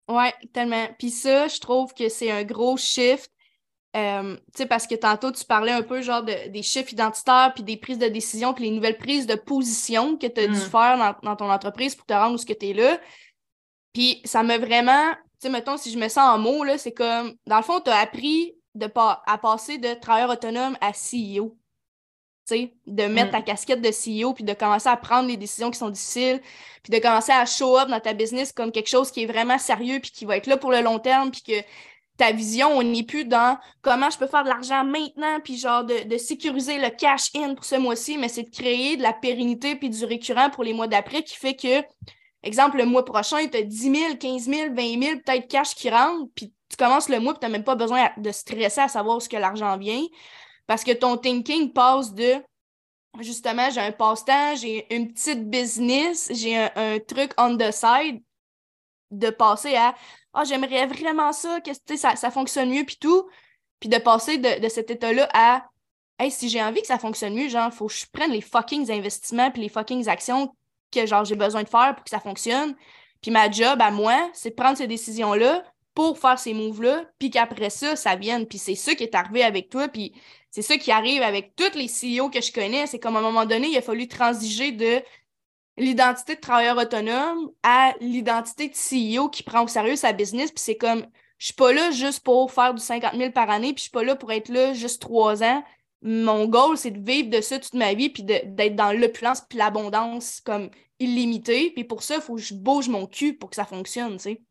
[SPEAKER 1] Ouais, tellement. Puis ça, je trouve que c'est un gros shift euh, parce que tantôt, tu parlais un peu genre de, des chiffres identitaires, puis des prises de décision, puis les nouvelles prises de position que tu as dû mm. faire dans, ton entreprise pour te rendre où ce que tu es là. Puis ça m'a vraiment, tu sais, mettons, si je mets ça en mots, là, c'est comme, dans le fond, tu as appris de à passer de travailleur autonome à CEO. sais, de mettre mm. ta casquette de CEO, puis de commencer à prendre les décisions qui sont difficiles, puis de commencer à show up dans ta business comme quelque chose qui est vraiment sérieux, puis qui va être là pour le long terme, puis que ta vision, on n'est plus dans comment je peux faire de l'argent maintenant, puis genre de, sécuriser le cash-in pour ce mois-ci, mais c'est de créer de la pérennité puis du récurrent pour les mois d'après qui fait que, exemple, le mois prochain, tu as 10 000, 15 000, 20 000 peut-être cash qui rentre, puis tu commences le mois, puis tu n'as même pas besoin de stresser à savoir ce que l'argent vient, parce que ton thinking passe de justement, j'ai un passe-temps, j'ai une petite business, j'ai un, truc on the side, de passer à Ah, j'aimerais vraiment ça, que ça, ça fonctionne mieux, puis tout. Puis de passer de, de cet état-là à Hey, si j'ai envie que ça fonctionne mieux, genre, faut que je prenne les fucking investissements puis les fucking actions que j'ai besoin de faire pour que ça fonctionne. Puis ma job à moi, c'est de prendre ces décisions-là pour faire ces moves-là, puis qu'après ça, ça vienne. Puis c'est ça qui est arrivé avec toi, puis c'est ça qui arrive avec tous les CEO que je connais. C'est comme à un moment donné, il a fallu transiger de l'identité de travailleur autonome à l'identité de CEO qui prend au sérieux sa business. Puis c'est comme, je suis pas là juste pour faire du 50 000 par année, puis je suis pas là pour être là juste trois ans. Mon goal, c'est de vivre de ça toute ma vie, puis d'être dans l'opulence puis l'abondance comme illimitée. Puis pour ça, il faut que je bouge mon cul pour que ça fonctionne, tu sais.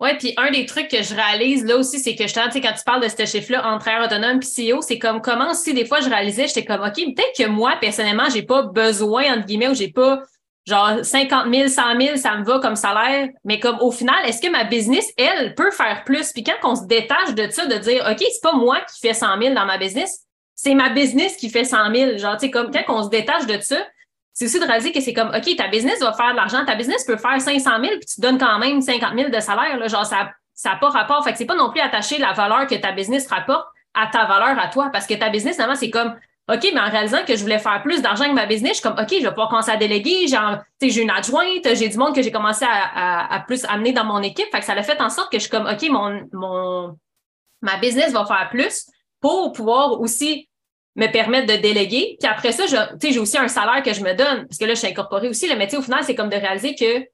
[SPEAKER 2] Oui, puis un des trucs que je réalise là aussi, c'est que je tu sais, quand tu parles de ce chiffre-là entre travailleur autonome et CEO, c'est comme comment si des fois je réalisais, j'étais comme OK, peut-être que moi, personnellement, j'ai pas besoin, entre guillemets, ou j'ai pas genre 50 000, 100 000, ça me va comme salaire. Mais comme au final, est-ce que ma business, elle, peut faire plus? Puis quand on se détache de ça, de dire OK, c'est pas moi qui fais 100 000 dans ma business, c'est ma business qui fait 100 000. Genre, tu sais, comme quand on se détache de ça, c'est aussi de réaliser que c'est comme, OK, ta business va faire de l'argent, ta business peut faire 500 000, puis tu donnes quand même 50 000 de salaire. Là, genre, ça n'a pas rapport. Fait que c'est pas non plus attacher la valeur que ta business rapporte à ta valeur à toi, parce que ta business, finalement, c'est comme, OK, mais en réalisant que je voulais faire plus d'argent que ma business, je suis comme, OK, je vais pouvoir commencer à déléguer. J'ai une adjointe, j'ai du monde que j'ai commencé à, à, plus amener dans mon équipe. Fait que ça a fait en sorte que je suis comme, OK, mon, mon, ma business va faire plus pour pouvoir aussi me permettre de déléguer. Puis après ça, j'ai aussi un salaire que je me donne, parce que là, je suis incorporée aussi. Le métier, au final, c'est comme de réaliser que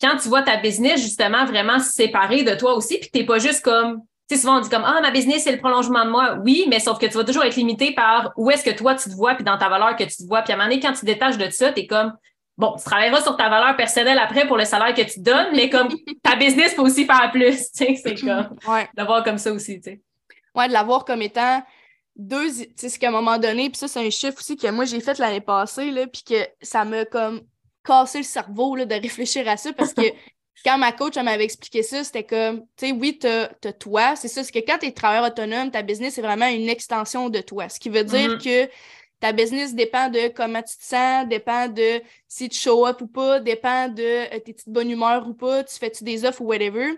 [SPEAKER 2] quand tu vois ta business, justement, vraiment séparée de toi aussi, puis que tu n'es pas juste comme, tu sais, souvent on dit comme, ah, ma business, c'est le prolongement de moi. Oui, mais sauf que tu vas toujours être limité par où est-ce que toi, tu te vois, puis dans ta valeur que tu te vois. Puis à un moment donné, quand tu te détaches de ça, tu es comme, bon, tu travailleras sur ta valeur personnelle après pour le salaire que tu donnes, mais comme ta business peut aussi faire plus, tu sais, c'est comme, ouais. de voir comme ça aussi, tu sais.
[SPEAKER 1] Ouais, de l'avoir comme étant deux, tu sais, qu'à un moment donné, puis ça, c'est un chiffre aussi que moi, j'ai fait l'année passée, là, puis que ça m'a comme cassé le cerveau, là, de réfléchir à ça, parce que quand ma coach, m'avait expliqué ça, c'était comme, tu sais, oui, t'as as toi, c'est ça, c'est que quand t'es travailleur autonome, ta business, c'est vraiment une extension de toi, ce qui veut dire mm-hmm. que ta business dépend de comment tu te sens, dépend de si tu show up ou pas, dépend de euh, tes petites bonnes humeurs ou pas, tu fais-tu des offres ou whatever.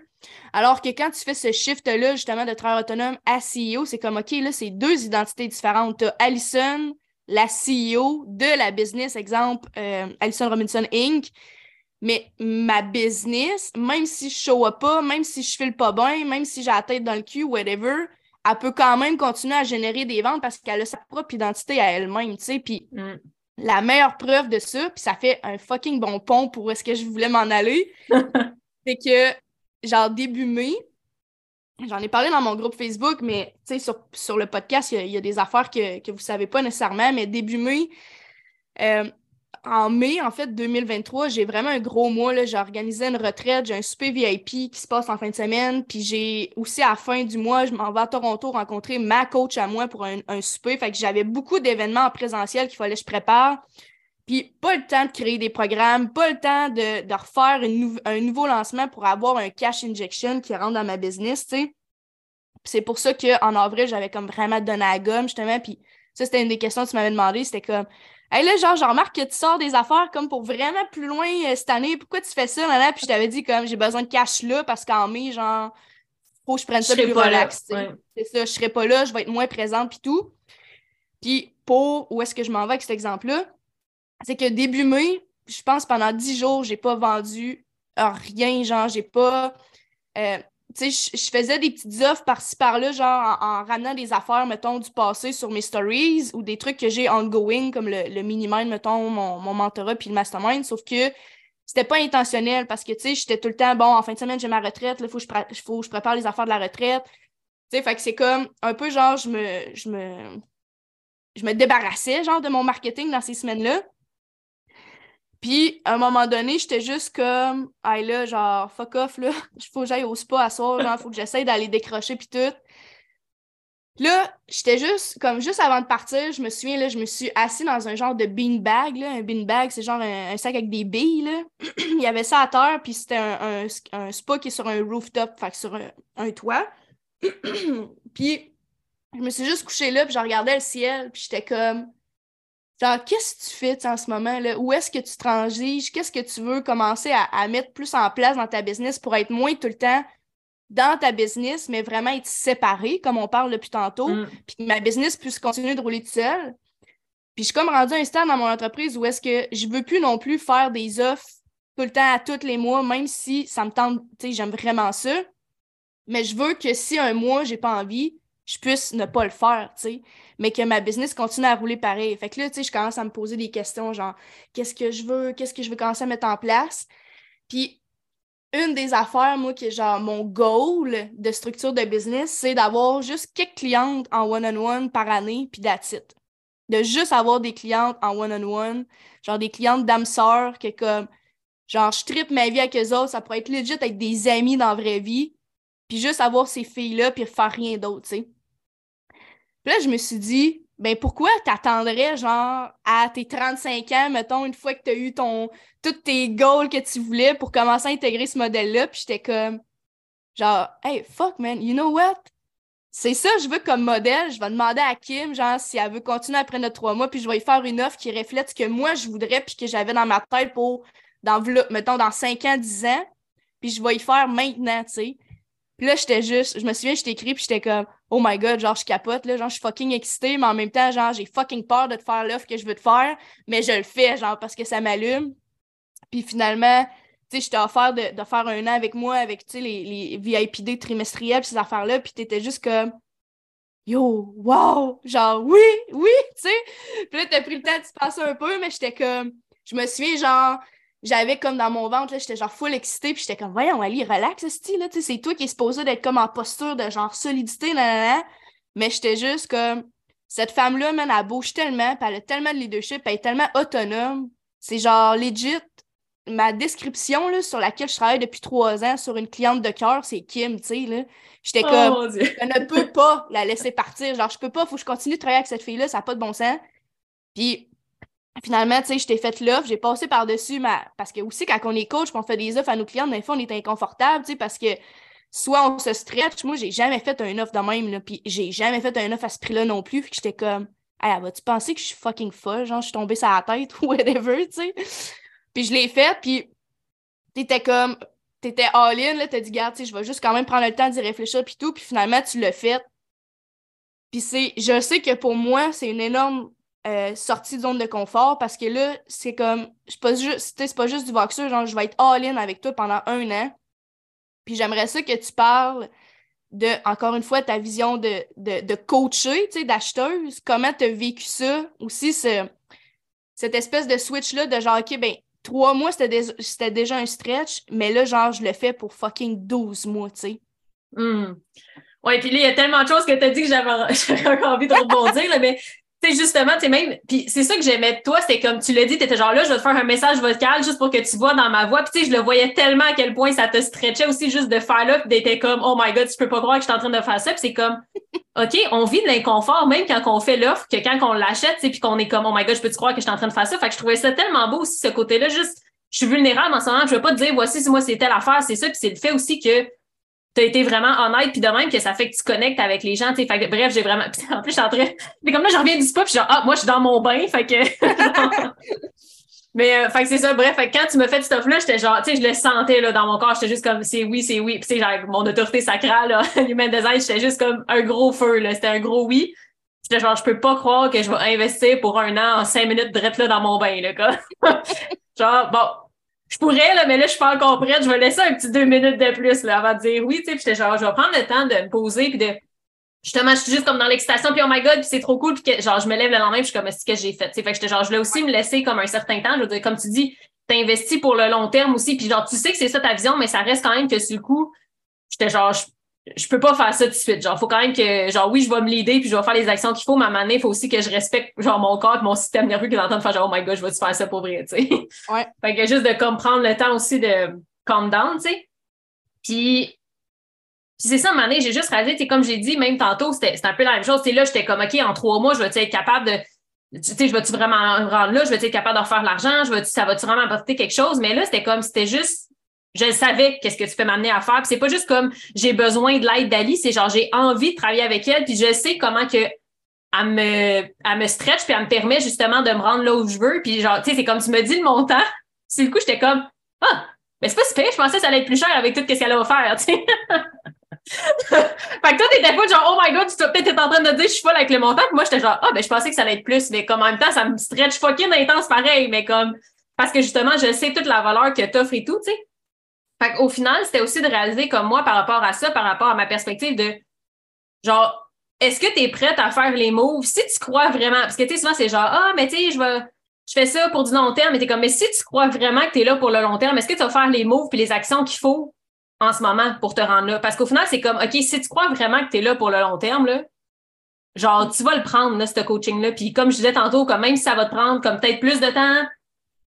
[SPEAKER 1] Alors que quand tu fais ce shift-là, justement, de travail autonome à CEO, c'est comme, OK, là, c'est deux identités différentes. Tu as Allison, la CEO de la business, exemple, euh, Allison Robinson Inc., mais ma business, même si je show up pas, même si je file pas bien, même si j'ai la tête dans le cul, whatever, elle peut quand même continuer à générer des ventes parce qu'elle a sa propre identité à elle-même, tu sais. Puis mm. la meilleure preuve de ça, puis ça fait un fucking bon pont pour où est-ce que je voulais m'en aller, c'est que, genre, début mai, j'en ai parlé dans mon groupe Facebook, mais, tu sais, sur, sur, le podcast, il y, a des affaires que, que vous savez pas nécessairement, mais début mai, euh, en mai, en fait, 2023, j'ai vraiment un gros mois. J'ai organisé une retraite, j'ai un super VIP qui se passe en fin de semaine. Puis j'ai aussi à la fin du mois, je m'en vais à Toronto rencontrer ma coach à moi pour un, un souper. Fait que j'avais beaucoup d'événements en présentiel qu'il fallait que je prépare. Puis pas le temps de créer des programmes, pas le temps de, refaire un nouveau lancement pour avoir un cash injection qui rentre dans ma business, tu sais. C'est pour ça qu'en avril, j'avais comme vraiment donné à la gomme, justement. Puis ça, c'était une des questions que tu m'avais demandé. C'était comme, Hey, là, genre, je remarque que tu sors des affaires comme pour vraiment plus loin euh, cette année. Pourquoi tu fais ça, là, Puis je t'avais dit, comme, j'ai besoin de cash là parce qu'en mai, genre, faut que je prenne ça plus relax. C'est ça, je serai pas là, je vais être moins présente, puis tout. Puis pour où est-ce que je m'en vais avec cet exemple-là, c'est que début mai, je pense pendant dix jours, j'ai pas vendu rien, genre, j'ai pas. Euh, sais, je faisais des petites offres par-ci par-là, genre en, ramenant des affaires, mettons, du passé sur mes stories ou des trucs que j'ai ongoing, comme le, le mini-mind, mettons, mon, mon mentorat puis le mastermind. Sauf que c'était pas intentionnel parce que, tu sais, j'étais tout le temps, bon, en fin de semaine, j'ai ma retraite, il faut, que je, faut je prépare les affaires de la retraite. Tu sais, fait que c'est comme un peu genre, je me, je me, je me débarrassais, genre, de mon marketing dans ces semaines-là. Puis, à un moment donné, j'étais juste comme, hey là, genre, fuck off, là, il faut que j'aille au spa à soir, genre, faut que j'essaye d'aller décrocher, puis tout. Là, j'étais juste, comme juste avant de partir, je me souviens, là, je me suis assise dans un genre de beanbag, là. Un beanbag, c'est genre un, sac avec des billes, là. Il y avait ça à terre, puis c'était un, un, spa qui est sur un rooftop, fait sur un, toit. puis, je me suis juste couchée là, puis je regardais le ciel, puis j'étais comme, Genre, qu'est-ce que tu fais en ce moment? Là? Où est-ce que tu transiges? Qu'est-ce que tu veux commencer à, mettre plus en place dans ta business pour être moins tout le temps dans ta business, mais vraiment être séparé, comme on parle depuis tantôt, mm. puis que ma business puisse continuer de rouler tout seul. Puis je suis comme rendu un stade dans mon entreprise où est-ce que je veux plus non plus faire des offres tout le temps à tous les mois, même si ça me tente, tu sais, j'aime vraiment ça. Mais je veux que si un mois, j'ai pas envie, je puisse ne pas le faire, tu sais, mais que ma business continue à rouler pareil. Fait que là, tu sais, je commence à me poser des questions, genre, qu'est-ce que je veux, qu'est-ce que je veux commencer à mettre en place? Puis, une des affaires, moi, qui est genre mon goal de structure de business, c'est d'avoir juste quelques clientes en one-on-one par année, puis it. De juste avoir des clientes en one-on-one, genre des clientes d'âme sœur, que comme, genre, je tripe ma vie avec eux autres, ça pourrait être legit être des amis dans la vraie vie, puis juste avoir ces filles-là, puis faire rien d'autre, tu sais. Puis là, je me suis dit, ben pourquoi t'attendrais, genre, à tes 35 ans, mettons, une fois que t'as eu ton, tous tes goals que tu voulais pour commencer à intégrer ce modèle-là, puis j'étais comme, genre, hey, fuck, man, you know what? C'est ça, je veux comme modèle. Je vais demander à Kim, genre, si elle veut continuer après notre trois mois, puis je vais lui faire une offre qui reflète ce que moi, je voudrais, puis que j'avais dans ma tête pour, dans, mettons, dans 5 ans, 10 ans, puis je vais y faire maintenant, tu sais. Puis là, j'étais juste, je me souviens, je écrit, puis j'étais comme, oh my god, genre, je capote, là, genre, je suis fucking excitée, mais en même temps, genre, j'ai fucking peur de te faire l'offre que je veux te faire, mais je le fais, genre, parce que ça m'allume. Puis finalement, tu sais, je t'ai offert de, de, faire un an avec moi, avec, tu sais, les, les VIPD trimestriels, ces affaires-là, puis t'étais juste comme, yo, wow, genre, oui, oui, tu sais. Puis là, t'as pris le temps de se passer un peu, mais j'étais comme, je me souviens, genre, j'avais comme dans mon ventre, j'étais genre full excitée, puis j'étais comme, voyons, Ali, relax, c'est toi qui es supposé d'être comme en posture de genre solidité, là, mais j'étais juste comme, cette femme-là, man, elle bouge tellement, puis elle a tellement de leadership, elle est tellement autonome. C'est genre legit. Ma description là, sur laquelle je travaille depuis trois ans sur une cliente de cœur, c'est Kim, tu sais. Là. J'étais oh, comme, je ne peux pas la laisser partir. Genre, je peux pas, faut que je continue de travailler avec cette fille-là, ça n'a pas de bon sens. Puis finalement, tu sais, je t'ai fait l'offre, j'ai passé par-dessus ma. Parce que aussi, quand on est coach, on fait des offres à nos clients, des fois, on est inconfortable, tu sais, parce que soit on se stretch. Moi, j'ai jamais fait un offre de même, là, puis j'ai jamais fait un offre à ce prix-là non plus. Puis j'étais comme, hey, vas-tu penser que je suis fucking folle? Genre, je suis tombée sur la tête ou whatever, tu sais. Puis je l'ai fait, puis t'étais comme, t'étais all-in, là, t'as dit, garde, tu sais, je vais juste quand même prendre le temps d'y réfléchir, puis tout. Puis finalement, tu l'as fait. Puis c'est, je sais que pour moi, c'est une énorme euh, sortie de zone de confort parce que là, c'est comme, c'est pas juste, c'est pas juste du voxeur, genre, je vais être all-in avec toi pendant un an. Puis j'aimerais ça que tu parles de, encore une fois, ta vision de, de, de coacher, tu sais, d'acheteuse. Comment tu as vécu ça? Aussi, ce, cette espèce de switch-là de genre, OK, ben, trois mois, c'était déjà un stretch, mais là, genre, je le fais pour fucking 12 mois, tu sais.
[SPEAKER 2] Hmm. Ouais, puis là, il y a tellement de choses que tu as dit que j'avais encore envie de rebondir, là, mais sais, justement, tu même, puis c'est ça que j'aimais de toi, c'était comme tu l'as dit, tu étais genre là, je vais te faire un message vocal juste pour que tu vois dans ma voix. Puis tu sais, je le voyais tellement à quel point ça te stretchait aussi juste de faire là, puis d'être comme, oh my god, tu peux pas croire que je suis en train de faire ça. Puis c'est comme, OK, on vit de l'inconfort même quand on fait l'offre, que quand on l'achète, puis qu'on est comme, oh my god, je peux te croire que je suis en train de faire ça? Fait que je trouvais ça tellement beau aussi, ce côté-là, juste, je suis vulnérable en ce moment, je veux pas te dire, voici, si moi, c'est telle affaire, c'est ça, puis c'est le fait aussi que tu as été vraiment honnête, puis de même que ça fait que tu connectes avec les gens. Fait que, bref, j'ai vraiment. en plus, je suis en train. Mais comme là, je reviens du spa, puis genre, ah, moi, je suis dans mon bain. Fait que. Mais euh, fait que c'est ça, bref, fait que quand tu me fais cette offre-là, j'étais genre, tu sais, je le sentais là, dans mon corps, j'étais juste comme c'est oui, c'est oui. Puis tu sais, genre mon autorité sacrale, là, human design, j'étais juste comme un gros feu, là. C'était un gros oui. J'étais genre, je peux pas croire que je vais investir pour un an en cinq minutes de là dans mon bain, là, quoi. genre, bon, je pourrais, là, mais là, je suis pas encore prête. Je vais laisser un petit deux minutes de plus là, avant de dire oui. Tu sais, j'étais genre, je vais prendre le temps de me poser puis de. Justement, je suis juste comme dans l'excitation, puis oh my god, puis c'est trop cool, puis que, genre, je me lève le lendemain, puis je suis comme, ce que j'ai fait? Fait que j'étais genre, je voulais aussi me laisser comme un certain temps. Je veux dire, comme tu dis, t'investis pour le long terme aussi, puis genre, tu sais que c'est ça ta vision, mais ça reste quand même que sur le coup, j'étais genre, peux pas faire ça tout de suite. Genre, faut quand même que, genre, oui, je vais me l'aider puis je vais faire les actions qu'il faut, mais à un moment donné, il faut aussi que je respecte, genre, mon corps et mon système nerveux qui est en train de faire, genre, oh my god, je vais te faire ça pour vrai, tu sais?
[SPEAKER 1] Ouais.
[SPEAKER 2] fait que juste de comprendre le temps aussi de calm down, tu sais. Puis, puis c'est ça, à un moment donné, j'ai juste réalisé, tu comme j'ai dit, même tantôt, c'était un peu la même chose. Tu là, j'étais comme, OK, en trois mois, je vais être capable de, tu sais, je vais-tu vraiment rendre là, je vais être capable de faire l'argent, je vais ça va-tu vraiment apporter quelque chose? Mais là, c'était comme, c'était juste je savais qu'est-ce que tu peux m'amener à faire. Puis c'est pas juste comme j'ai besoin de l'aide d'Ali, c'est genre j'ai envie de travailler avec elle, puis je sais comment que elle me, elle me stretch puis elle me permet justement de me rendre là où je veux. Puis genre, tu sais, c'est comme tu me dis le montant. C'est le coup, j'étais comme, ah, mais c'est pas super, je pensais que ça allait être plus cher avec tout ce qu'elle a offert, tu sais. fait que toi, t'étais pas genre, oh my god, tu peut-être en train de dire, je suis folle avec le montant. Puis moi, j'étais genre, ah, ben, je pensais que ça allait être plus. Mais comme en même temps, ça me stretch fucking intense pareil. Mais comme, parce que justement, je sais toute la valeur que t'offres et tout, tu sais. Fait qu'au final, c'était aussi de réaliser comme moi par rapport à ça, par rapport à ma perspective de, genre, est-ce que tu es prête à faire les moves si tu crois vraiment? Parce que, tu sais, souvent, c'est genre, ah, mais tu sais, je vais, je fais ça pour du long terme, mais tu es comme, mais si tu crois vraiment que tu es là pour le long terme, est-ce que tu vas faire les moves et les actions qu'il faut en ce moment pour te rendre là? Parce qu'au final, c'est comme, OK, si tu crois vraiment que tu es là pour le long terme, là, genre, tu vas le prendre, là, ce coaching-là. Puis comme je disais tantôt, comme même si ça va te prendre comme peut-être plus de temps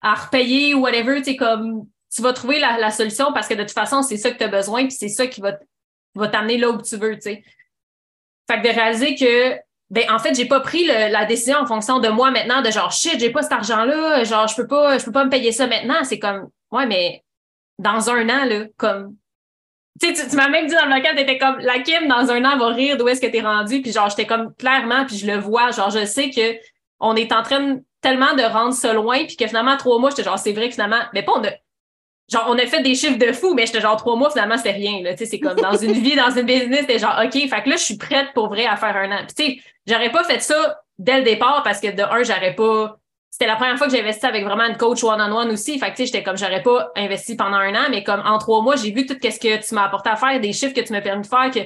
[SPEAKER 2] à repayer ou whatever, tu comme, tu vas trouver la, solution parce que de toute façon, c'est ça que tu as besoin, puis c'est ça qui va, t'amener là où tu veux, tu sais. Fait que de réaliser que, ben, en fait, j'ai pas pris la décision en fonction de moi maintenant, de genre, shit, j'ai pas cet argent-là, genre, je peux pas, je peux pas me payer ça maintenant. C'est comme, ouais, mais dans un an, là, comme, tu tu, m'as même dit dans le local, t'étais comme, la Kim, dans un an, va rire d'où est-ce que t'es rendu. Puis genre, j'étais comme, clairement, puis je le vois, genre, je sais que on est en train tellement de rendre ça loin, puis que finalement, trois mois, j'étais genre, c'est vrai que finalement, mais pas on a, genre, on a fait des chiffres de fou, mais j'étais genre trois mois, finalement, c'était rien, là. Tu sais, c'est comme dans une vie, dans une business, c'était genre, OK, fait que là, je suis prête pour vrai à faire un an. Tu sais, j'aurais pas fait ça dès le départ parce que de un, j'aurais pas. C'était la première fois que j'ai investi avec vraiment une coach one-on-one aussi. Fait que, tu sais, j'étais comme, j'aurais pas investi pendant un an, mais comme en trois mois, j'ai vu tout ce que tu m'as apporté à faire, des chiffres que tu m'as permis de faire, que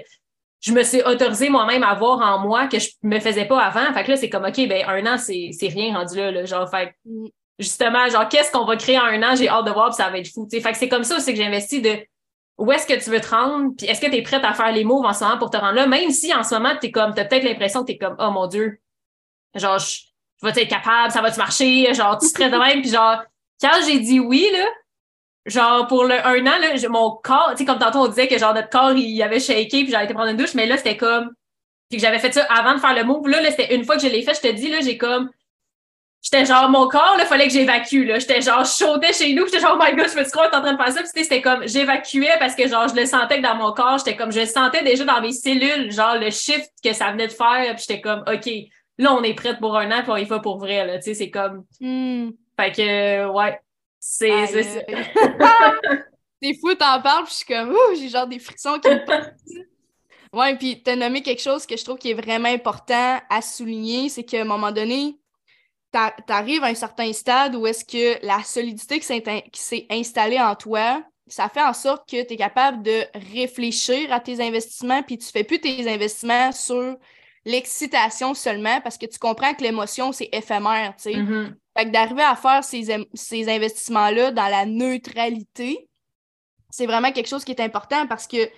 [SPEAKER 2] je me suis autorisé moi-même à voir en moi que je me faisais pas avant. Fait que là, c'est comme, OK, ben, un an, c'est rien rendu là, là genre, fait mm justement, genre, qu'est-ce qu'on va créer en un an, j'ai hâte de voir, puis ça va être fou. Fait que c'est comme ça aussi que j'investis de où est-ce que tu veux te rendre, puis est-ce que tu es prête à faire les moves en ce moment pour te rendre là, même si en ce moment, tu comme, as peut-être l'impression que tu es comme, oh mon Dieu, genre, je, je vais être capable, ça va-tu marcher, genre, tu serais de même, puis genre, quand j'ai dit oui, là, genre, pour le un an, là, mon corps, tu sais, comme tantôt on disait que genre, notre corps, il avait shaké, puis j'avais été prendre une douche, mais là, c'était comme, puis que j'avais fait ça avant de faire le move, là, là c'était une fois que je l'ai fait, je te dis, là, j'ai comme, j'étais genre, mon corps, il fallait que j'évacue, là. J'étais genre, chaudais chez nous. J'étais genre, oh my god, je me suis croire que en train de faire ça. Puis c'était comme, j'évacuais parce que genre, je le sentais que dans mon corps, j'étais comme, je le sentais déjà dans mes cellules, genre, le shift que ça venait de faire. Puis j'étais comme, OK, là, on est prête pour un an, puis on y va pour vrai, là. Tu sais, c'est comme.
[SPEAKER 1] Hmm.
[SPEAKER 2] Fait que, ouais. C'est c'est
[SPEAKER 1] fou, t'en parles, puis je suis comme, ouh, j'ai genre des frictions qui me passent. Ouais, puis t'as nommé quelque chose que je trouve qui est vraiment important à souligner, c'est qu'à un moment donné, tu arrives à un certain stade où est-ce que la solidité qui s'est installée en toi, ça fait en sorte que tu es capable de réfléchir à tes investissements, puis tu fais plus tes investissements sur l'excitation seulement parce que tu comprends que l'émotion, c'est éphémère, tu sais.
[SPEAKER 2] Mm-hmm.
[SPEAKER 1] Fait que d'arriver à faire ces, ces investissements-là dans la neutralité, c'est vraiment quelque chose qui est important parce que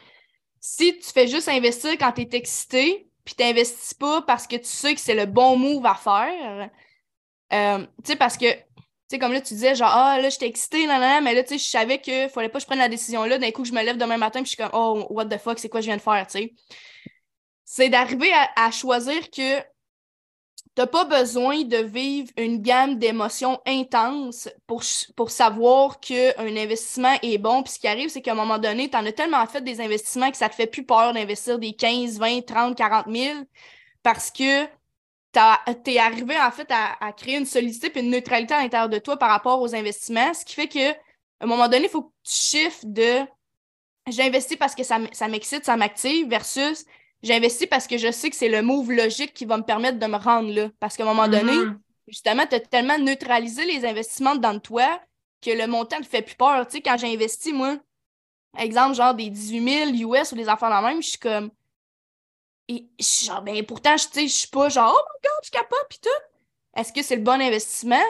[SPEAKER 1] si tu fais juste investir quand tu es excité, puis tu n'investis pas parce que tu sais que c'est le bon move à faire, euh, tu sais, parce que, tu sais, comme là, tu disais, genre, ah, là, j'étais excitée, non, non, mais là, tu sais, je savais qu'il fallait pas que je prenne la décision là. D'un coup, je me lève demain matin, puis je suis comme, oh, what the fuck, c'est quoi je viens de faire, tu sais. C'est d'arriver à, choisir que t'as pas besoin de vivre une gamme d'émotions intenses pour, pour savoir qu'un investissement est bon. Puis ce qui arrive, c'est qu'à un moment donné, tu en as tellement fait des investissements que ça te fait plus peur d'investir des 15, 20, 30, 40 000 parce que tu es arrivé en fait à, créer une solidité et une neutralité à l'intérieur de toi par rapport aux investissements, ce qui fait que un moment donné, il faut que tu shifts de j'investis parce que ça, m'excite, ça m'active versus j'investis parce que je sais que c'est le move logique qui va me permettre de me rendre là. Parce qu'à un moment donné, mm-hmm. justement, tu as tellement neutralisé les investissements dans toi que le montant ne fait plus peur. Tu sais, quand j'ai investi, moi, exemple, genre des 18 000 US ou des enfants dans même, je suis comme et genre, ben pourtant, je je suis pas genre, oh my god, je capote, pis tout. Est-ce que c'est le bon investissement?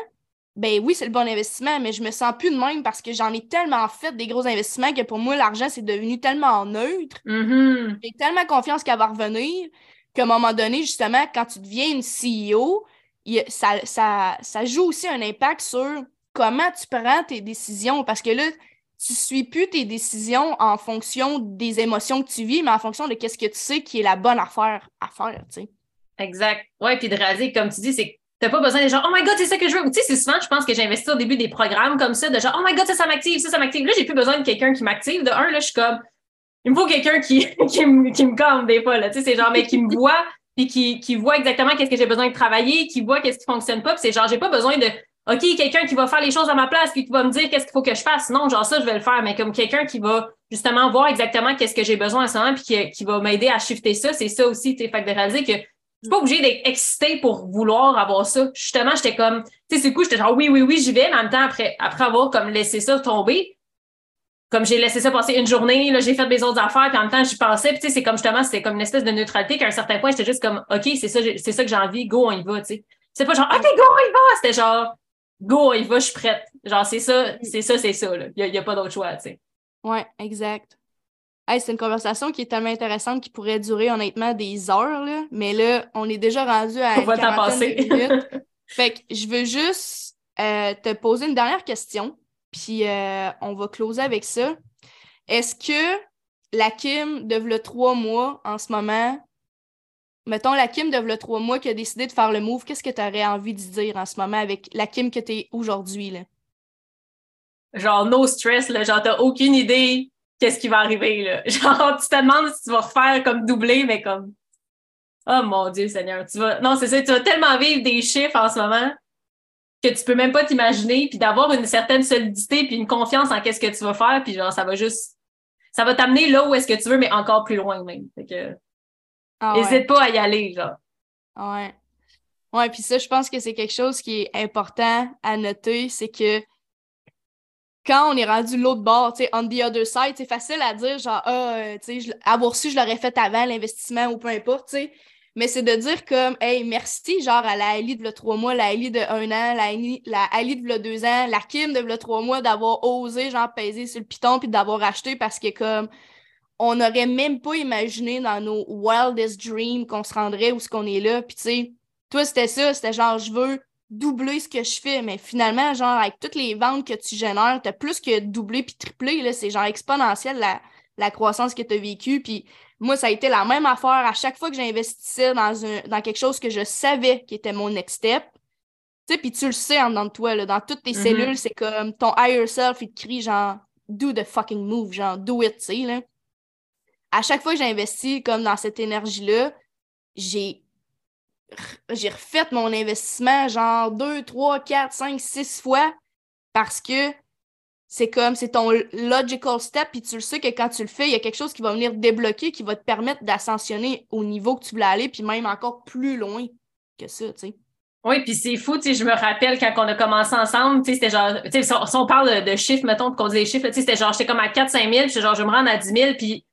[SPEAKER 1] Ben oui, c'est le bon investissement, mais je me sens plus de même parce que j'en ai tellement fait des gros investissements que pour moi, l'argent, c'est devenu tellement neutre.
[SPEAKER 2] Mm-hmm.
[SPEAKER 1] J'ai tellement confiance qu'elle va revenir qu'à un moment donné, justement, quand tu deviens une CEO, ça, ça, ça joue aussi un impact sur comment tu prends tes décisions. Parce que là, tu suis plus tes décisions en fonction des émotions que tu vis, mais en fonction de qu'est-ce que tu sais qui est la bonne affaire à faire, tu sais.
[SPEAKER 2] Exact. Ouais, puis de réaliser, comme tu dis, c'est t'as pas besoin de genre, oh my god, c'est ça que je veux. Tu sais, c'est souvent, je pense que j'investis au début des programmes comme ça, de genre, oh my god, ça, ça m'active, ça, ça m'active. Là, j'ai plus besoin de quelqu'un qui m'active. De un, là, je suis comme, il me faut quelqu'un qui, qui, me, qui me calme des fois, là. Tu sais, c'est genre, mais qui me voit puis qui, qui voit exactement qu'est-ce que j'ai besoin de travailler, qui voit qu'est-ce qui fonctionne pas, puis c'est genre, j'ai pas besoin de OK, quelqu'un qui va faire les choses à ma place puis qui va me dire qu'est-ce qu'il faut que je fasse. Non, genre ça, je vais le faire, mais comme quelqu'un qui va justement voir exactement qu'est-ce que j'ai besoin en ce moment puis qui, qui va m'aider à shifter ça, c'est ça aussi, tu fait de réaliser que je suis pas obligée d'être excitée pour vouloir avoir ça. Justement, j'étais comme, tu sais, c'est coup, j'étais genre oui, oui, oui, j'y vais, mais en même temps, après, après avoir comme laissé ça tomber, comme j'ai laissé ça passer une journée, là, j'ai fait mes autres affaires, puis en même temps, j'y pensais, puis tu sais, c'est comme justement, c'était comme une espèce de neutralité qu'à un certain point, j'étais juste comme, OK, c'est ça, c'est ça que j'ai envie, go, on y va, tu sais. C'est pas genre, OK, go, on y va! C'était genre, go, y va, je suis prête. Genre, c'est ça, c'est ça, c'est ça, là. Il n'y a, a, pas d'autre choix, tu sais.
[SPEAKER 1] Ouais, exact. Hey, c'est une conversation qui est tellement intéressante qui pourrait durer honnêtement des heures, là. mais là, on est déjà rendu à.
[SPEAKER 2] On va t'en passer.
[SPEAKER 1] fait que je veux juste euh, te poser une dernière question, puis euh, on va closer avec ça. Est-ce que la Kim de le trois mois en ce moment, mettons la Kim de le trois mois qui a décidé de faire le move, qu'est-ce que tu aurais envie de dire en ce moment avec la Kim que tu es aujourd'hui? Là?
[SPEAKER 2] Genre, no stress, là, genre, t'as aucune idée qu'est-ce qui va arriver, là. Genre, tu te demandes si tu vas refaire comme doubler, mais comme, oh mon Dieu Seigneur, tu vas, non, c'est ça, tu vas tellement vivre des chiffres en ce moment que tu peux même pas t'imaginer, puis d'avoir une certaine solidité, puis une confiance en qu'est-ce que tu vas faire, puis genre, ça va juste, ça va t'amener là où est-ce que tu veux, mais encore plus loin même. Fait que, ah n'hésite pas à y aller, genre.
[SPEAKER 1] Ouais. Ouais, puis ça, je pense que c'est quelque chose qui est important à noter, c'est que quand on est rendu l'autre bord, tu sais, on the other side, c'est facile à dire, genre, ah, euh, tu sais, avoir su, je l'aurais fait avant l'investissement ou peu importe, tu sais. Mais c'est de dire comme, hey, merci, genre, à la Ali de trois mois, la Ali de un an, la Ali, la Ali de deux ans, la Kim de trois mois, d'avoir osé, genre, peser sur le piton puis d'avoir acheté parce que, comme, on n'aurait même pas imaginé dans nos wildest dreams qu'on se rendrait où ce qu'on est là. Puis, tu sais, toi, c'était ça, c'était genre, je veux doubler ce que je fais, mais finalement, genre, avec toutes les ventes que tu génères, tu as plus que doublé puis triplé, c'est genre exponentiel la, la croissance que tu as vécue. Puis moi, ça a été la même affaire à chaque fois que j'investissais dans, un, dans quelque chose que je savais qui était mon next step. Tu sais, puis tu le sais en dedans de toi, là, dans toutes tes mm-hmm. cellules, c'est comme ton higher self, il te crie genre, do the fucking move, genre, do it, tu sais, là. À chaque fois que j'ai investi comme dans cette énergie-là, j'ai j'ai refait mon investissement genre 2, 3, 4, 5, 6 fois parce que c'est comme, c'est ton logical step, puis tu le sais que quand tu le fais, il y a quelque chose qui va venir débloquer, qui va te permettre d'ascensionner au niveau que tu voulais aller, puis même encore plus loin que ça, tu sais.
[SPEAKER 2] Oui, puis c'est fou, tu sais, je me rappelle quand on a commencé ensemble, tu sais, c'était genre, tu sais, si on parle de chiffres, mettons, qu'on dit des chiffres, tu sais, c'était genre, j'étais comme à 4-5 000, puis genre, je me rendre à 10 000, puis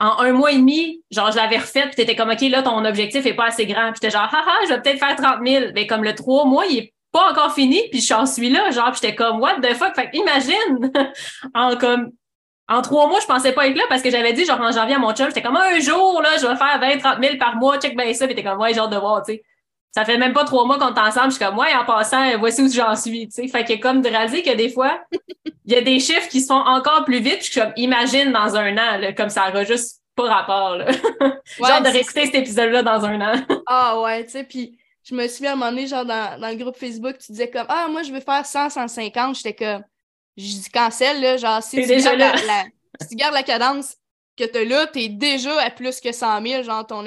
[SPEAKER 2] en un mois et demi, genre, je l'avais refait, puis t'étais comme, OK, là, ton objectif est pas assez grand. Puis j'étais genre, haha, je vais peut-être faire 30 000. Mais comme le trois mois, il est pas encore fini, puis j'en suis là, genre, j'étais comme, what the fuck? Fait imagine, en comme, en trois mois, je pensais pas être là parce que j'avais dit, genre, en janvier à mon chum, j'étais comme, un jour, là, je vais faire 20, 30 000 par mois, check ben ça, puis t'es comme, ouais, genre de voir, tu sais. Ça fait même pas trois mois qu'on est ensemble, je suis comme, ouais, en passant, voici où j'en suis, tu sais. Fait que comme de réaliser que des fois, il y a des chiffres qui se font encore plus vite, puis je suis comme, imagine dans un an, là, comme ça aura juste pas rapport, là. genre de réécouter cet épisode-là dans un an.
[SPEAKER 1] ah ouais, tu sais, puis je me souviens à un moment donné, genre dans, dans, le groupe Facebook, tu disais comme Ah, moi je veux faire 100, 150. J'étais comme Je dis cancel, là, genre si tu, la, si tu gardes la cadence que tu as là, tu es déjà à plus que 100 000, genre ton,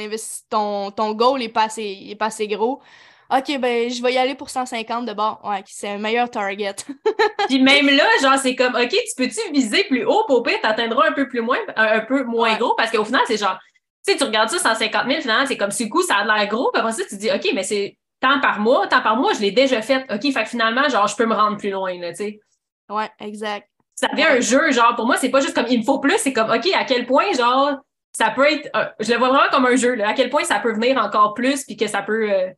[SPEAKER 1] ton, ton goal est pas assez, est pas assez gros. OK, ben, je vais y aller pour 150 de bord. Ouais, c'est un meilleur target.
[SPEAKER 2] Puis même là, genre, c'est comme, OK, tu peux-tu viser plus haut pour pire, t'atteindras un peu plus moins, un, peu moins gros, parce qu'au final, c'est genre, tu sais, tu regardes ça, 150 000, finalement, c'est comme, ce coup, ça a l'air gros, puis après ça, tu dis, OK, mais c'est tant par mois, tant par mois, je l'ai déjà fait. OK, fait que finalement, genre, je peux me rendre plus loin, là, tu sais.
[SPEAKER 1] Ouais, exact.
[SPEAKER 2] Ça devient un jeu, genre, pour moi, c'est pas juste comme, il me faut plus, c'est comme, OK, à quel point, genre, ça peut être, euh, je le vois vraiment comme un jeu, là, à quel point ça peut venir encore plus, puis que ça peut. Euh,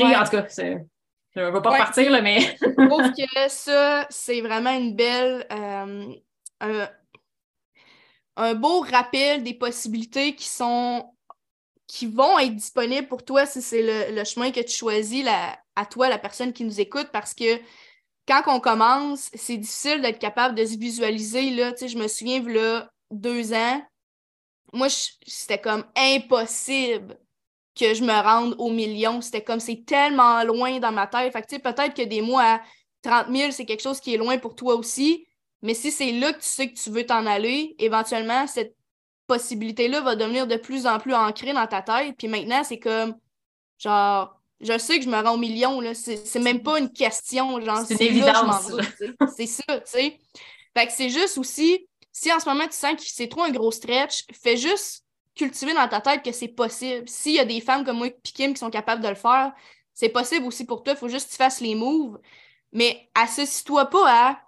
[SPEAKER 2] en tout cas, je ne veux pas partir, là, mais.
[SPEAKER 1] je trouve que ça, c'est vraiment une belle. Euh, un, beau rappel des possibilités qui sont. qui vont être disponibles pour toi si c'est le, chemin que tu choisis à toi, la personne qui nous écoute, parce que quand on commence, c'est difficile d'être capable de se visualiser. Là, je me souviens, là, deux ans, moi, c'était comme impossible que je me rende au million. C'était comme c'est tellement loin dans ma tête. Fait que peut-être que des mois à 30 000, c'est quelque chose qui est loin pour toi aussi. Mais si c'est là que tu sais que tu veux t'en aller, éventuellement, cette, possibilité-là va devenir de plus en plus ancrée dans ta tête. Puis maintenant, c'est comme, genre, je sais que je me rends au million, là. C'est même pas une question, genre,
[SPEAKER 2] c'est une évidence.
[SPEAKER 1] C'est ça, tu sais. Fait que c'est juste aussi, si en ce moment tu sens que c'est trop un gros stretch, fais juste cultiver dans ta tête que c'est possible. S'il y a des femmes comme moi et Kim qui sont capables de le faire, c'est possible aussi pour toi. Il faut juste que tu fasses les moves. Mais associe-toi pas à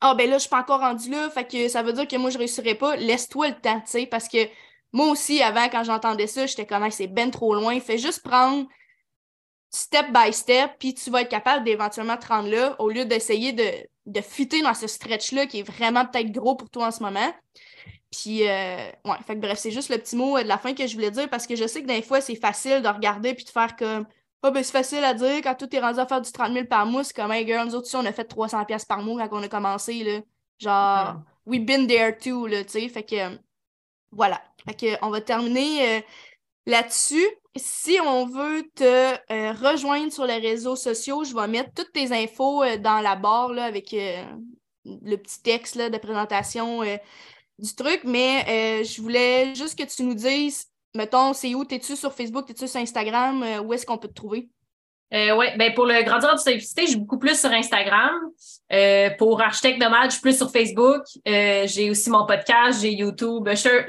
[SPEAKER 1] Ah, ben là, je suis pas encore rendu là, fait que ça veut dire que moi, je réussirai pas. Laisse-toi le temps, tu sais, parce que moi aussi, avant, quand j'entendais ça, j'étais comme, c'est ben trop loin. Fais juste prendre step by step, puis tu vas être capable d'éventuellement te rendre là, au lieu d'essayer de, de fitter dans ce stretch-là qui est vraiment peut-être gros pour toi en ce moment. Puis, euh, ouais, fait que bref, c'est juste le petit mot de la fin que je voulais dire parce que je sais que des fois, c'est facile de regarder puis de faire comme oh, ben c'est facile à dire quand tout est rendu à faire du 30 000 par mois. C'est comme, hey girl, nous autres, on a fait 300 pièces par mois quand on a commencé, là. Genre, we been there too, là, tu sais. Fait que, voilà. Fait que, on va terminer euh, là-dessus. Si on veut te euh, rejoindre sur les réseaux sociaux, je vais mettre toutes tes infos dans la barre, là, avec le petit texte, là, de présentation du truc, mais euh, je voulais juste que tu nous dises, mettons, c'est où? T'es-tu sur Facebook? T'es-tu sur Instagram? Euh, où est-ce qu'on peut te trouver?
[SPEAKER 2] Euh, oui, ben pour le Grandir du Simplicité, je suis beaucoup plus sur Instagram. Euh, pour Architecte Nomade, je suis plus sur Facebook. j'ai aussi mon podcast, j'ai YouTube. Je,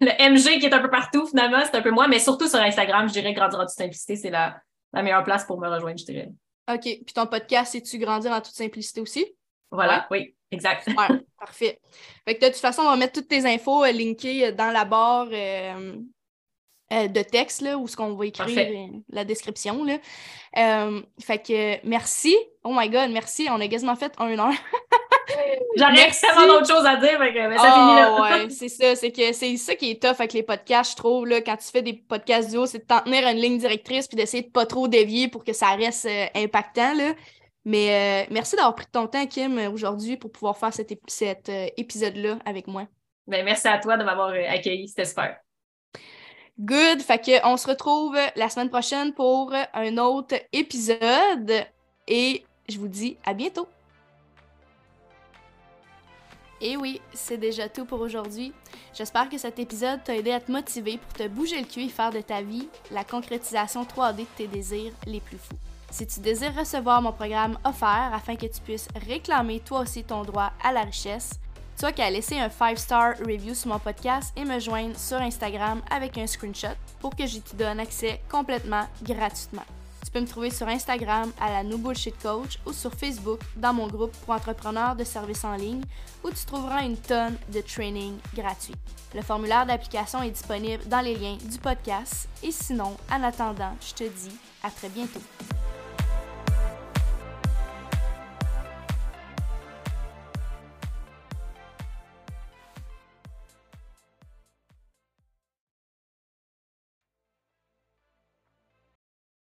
[SPEAKER 2] le MG qui est un peu partout, finalement, c'est un peu moi, mais surtout sur Instagram, je dirais Grandir en toute simplicité, c'est la, la meilleure place pour me rejoindre, je dirais.
[SPEAKER 1] OK. Puis ton podcast, c'est-tu Grandir en toute simplicité aussi?
[SPEAKER 2] Voilà, oui. Exact.
[SPEAKER 1] parfait. Fait que de toute façon, on va mettre toutes tes infos euh, linkées dans la barre euh, euh, de texte, là, où ce qu'on va écrire la description. Là. fait que merci. Oh my god, merci. On a quasiment fait un heure.
[SPEAKER 2] Ai tellement d'autres choses à dire, mais ça finit là.
[SPEAKER 1] Ouais, c'est ça. C'est que c'est ça qui est tough avec les podcasts, je trouve. Là, quand tu fais des podcasts duo, c'est de t'en tenir une ligne directrice puis d'essayer de pas trop dévier pour que ça reste impactant. Là. Mais euh, merci d'avoir pris ton temps, Kim, aujourd'hui pour pouvoir faire cet, euh, épisode-là avec moi.
[SPEAKER 2] Ben, merci à toi de m'avoir euh, accueilli. C'était super.
[SPEAKER 1] Good. Fait que on se retrouve la semaine prochaine pour un autre épisode. Et je vous dis à bientôt. Et oui, c'est déjà tout pour aujourd'hui. J'espère que cet épisode t'a aidé à te motiver pour te bouger le cul et faire de ta vie la concrétisation 3D de tes désirs les plus fous. Si tu désires recevoir mon programme offert afin que tu puisses réclamer toi aussi ton droit à la richesse, tu as qu'à laisser un 5-star review sur mon podcast et me joindre sur Instagram avec un screenshot pour que je te donne accès complètement gratuitement. Tu peux me trouver sur Instagram à la No Bullshit Coach ou sur Facebook dans mon groupe pour entrepreneurs de services en ligne où tu trouveras une tonne de training gratuit. Le formulaire d'application est disponible dans les liens du podcast et sinon, en attendant, je te dis à très bientôt.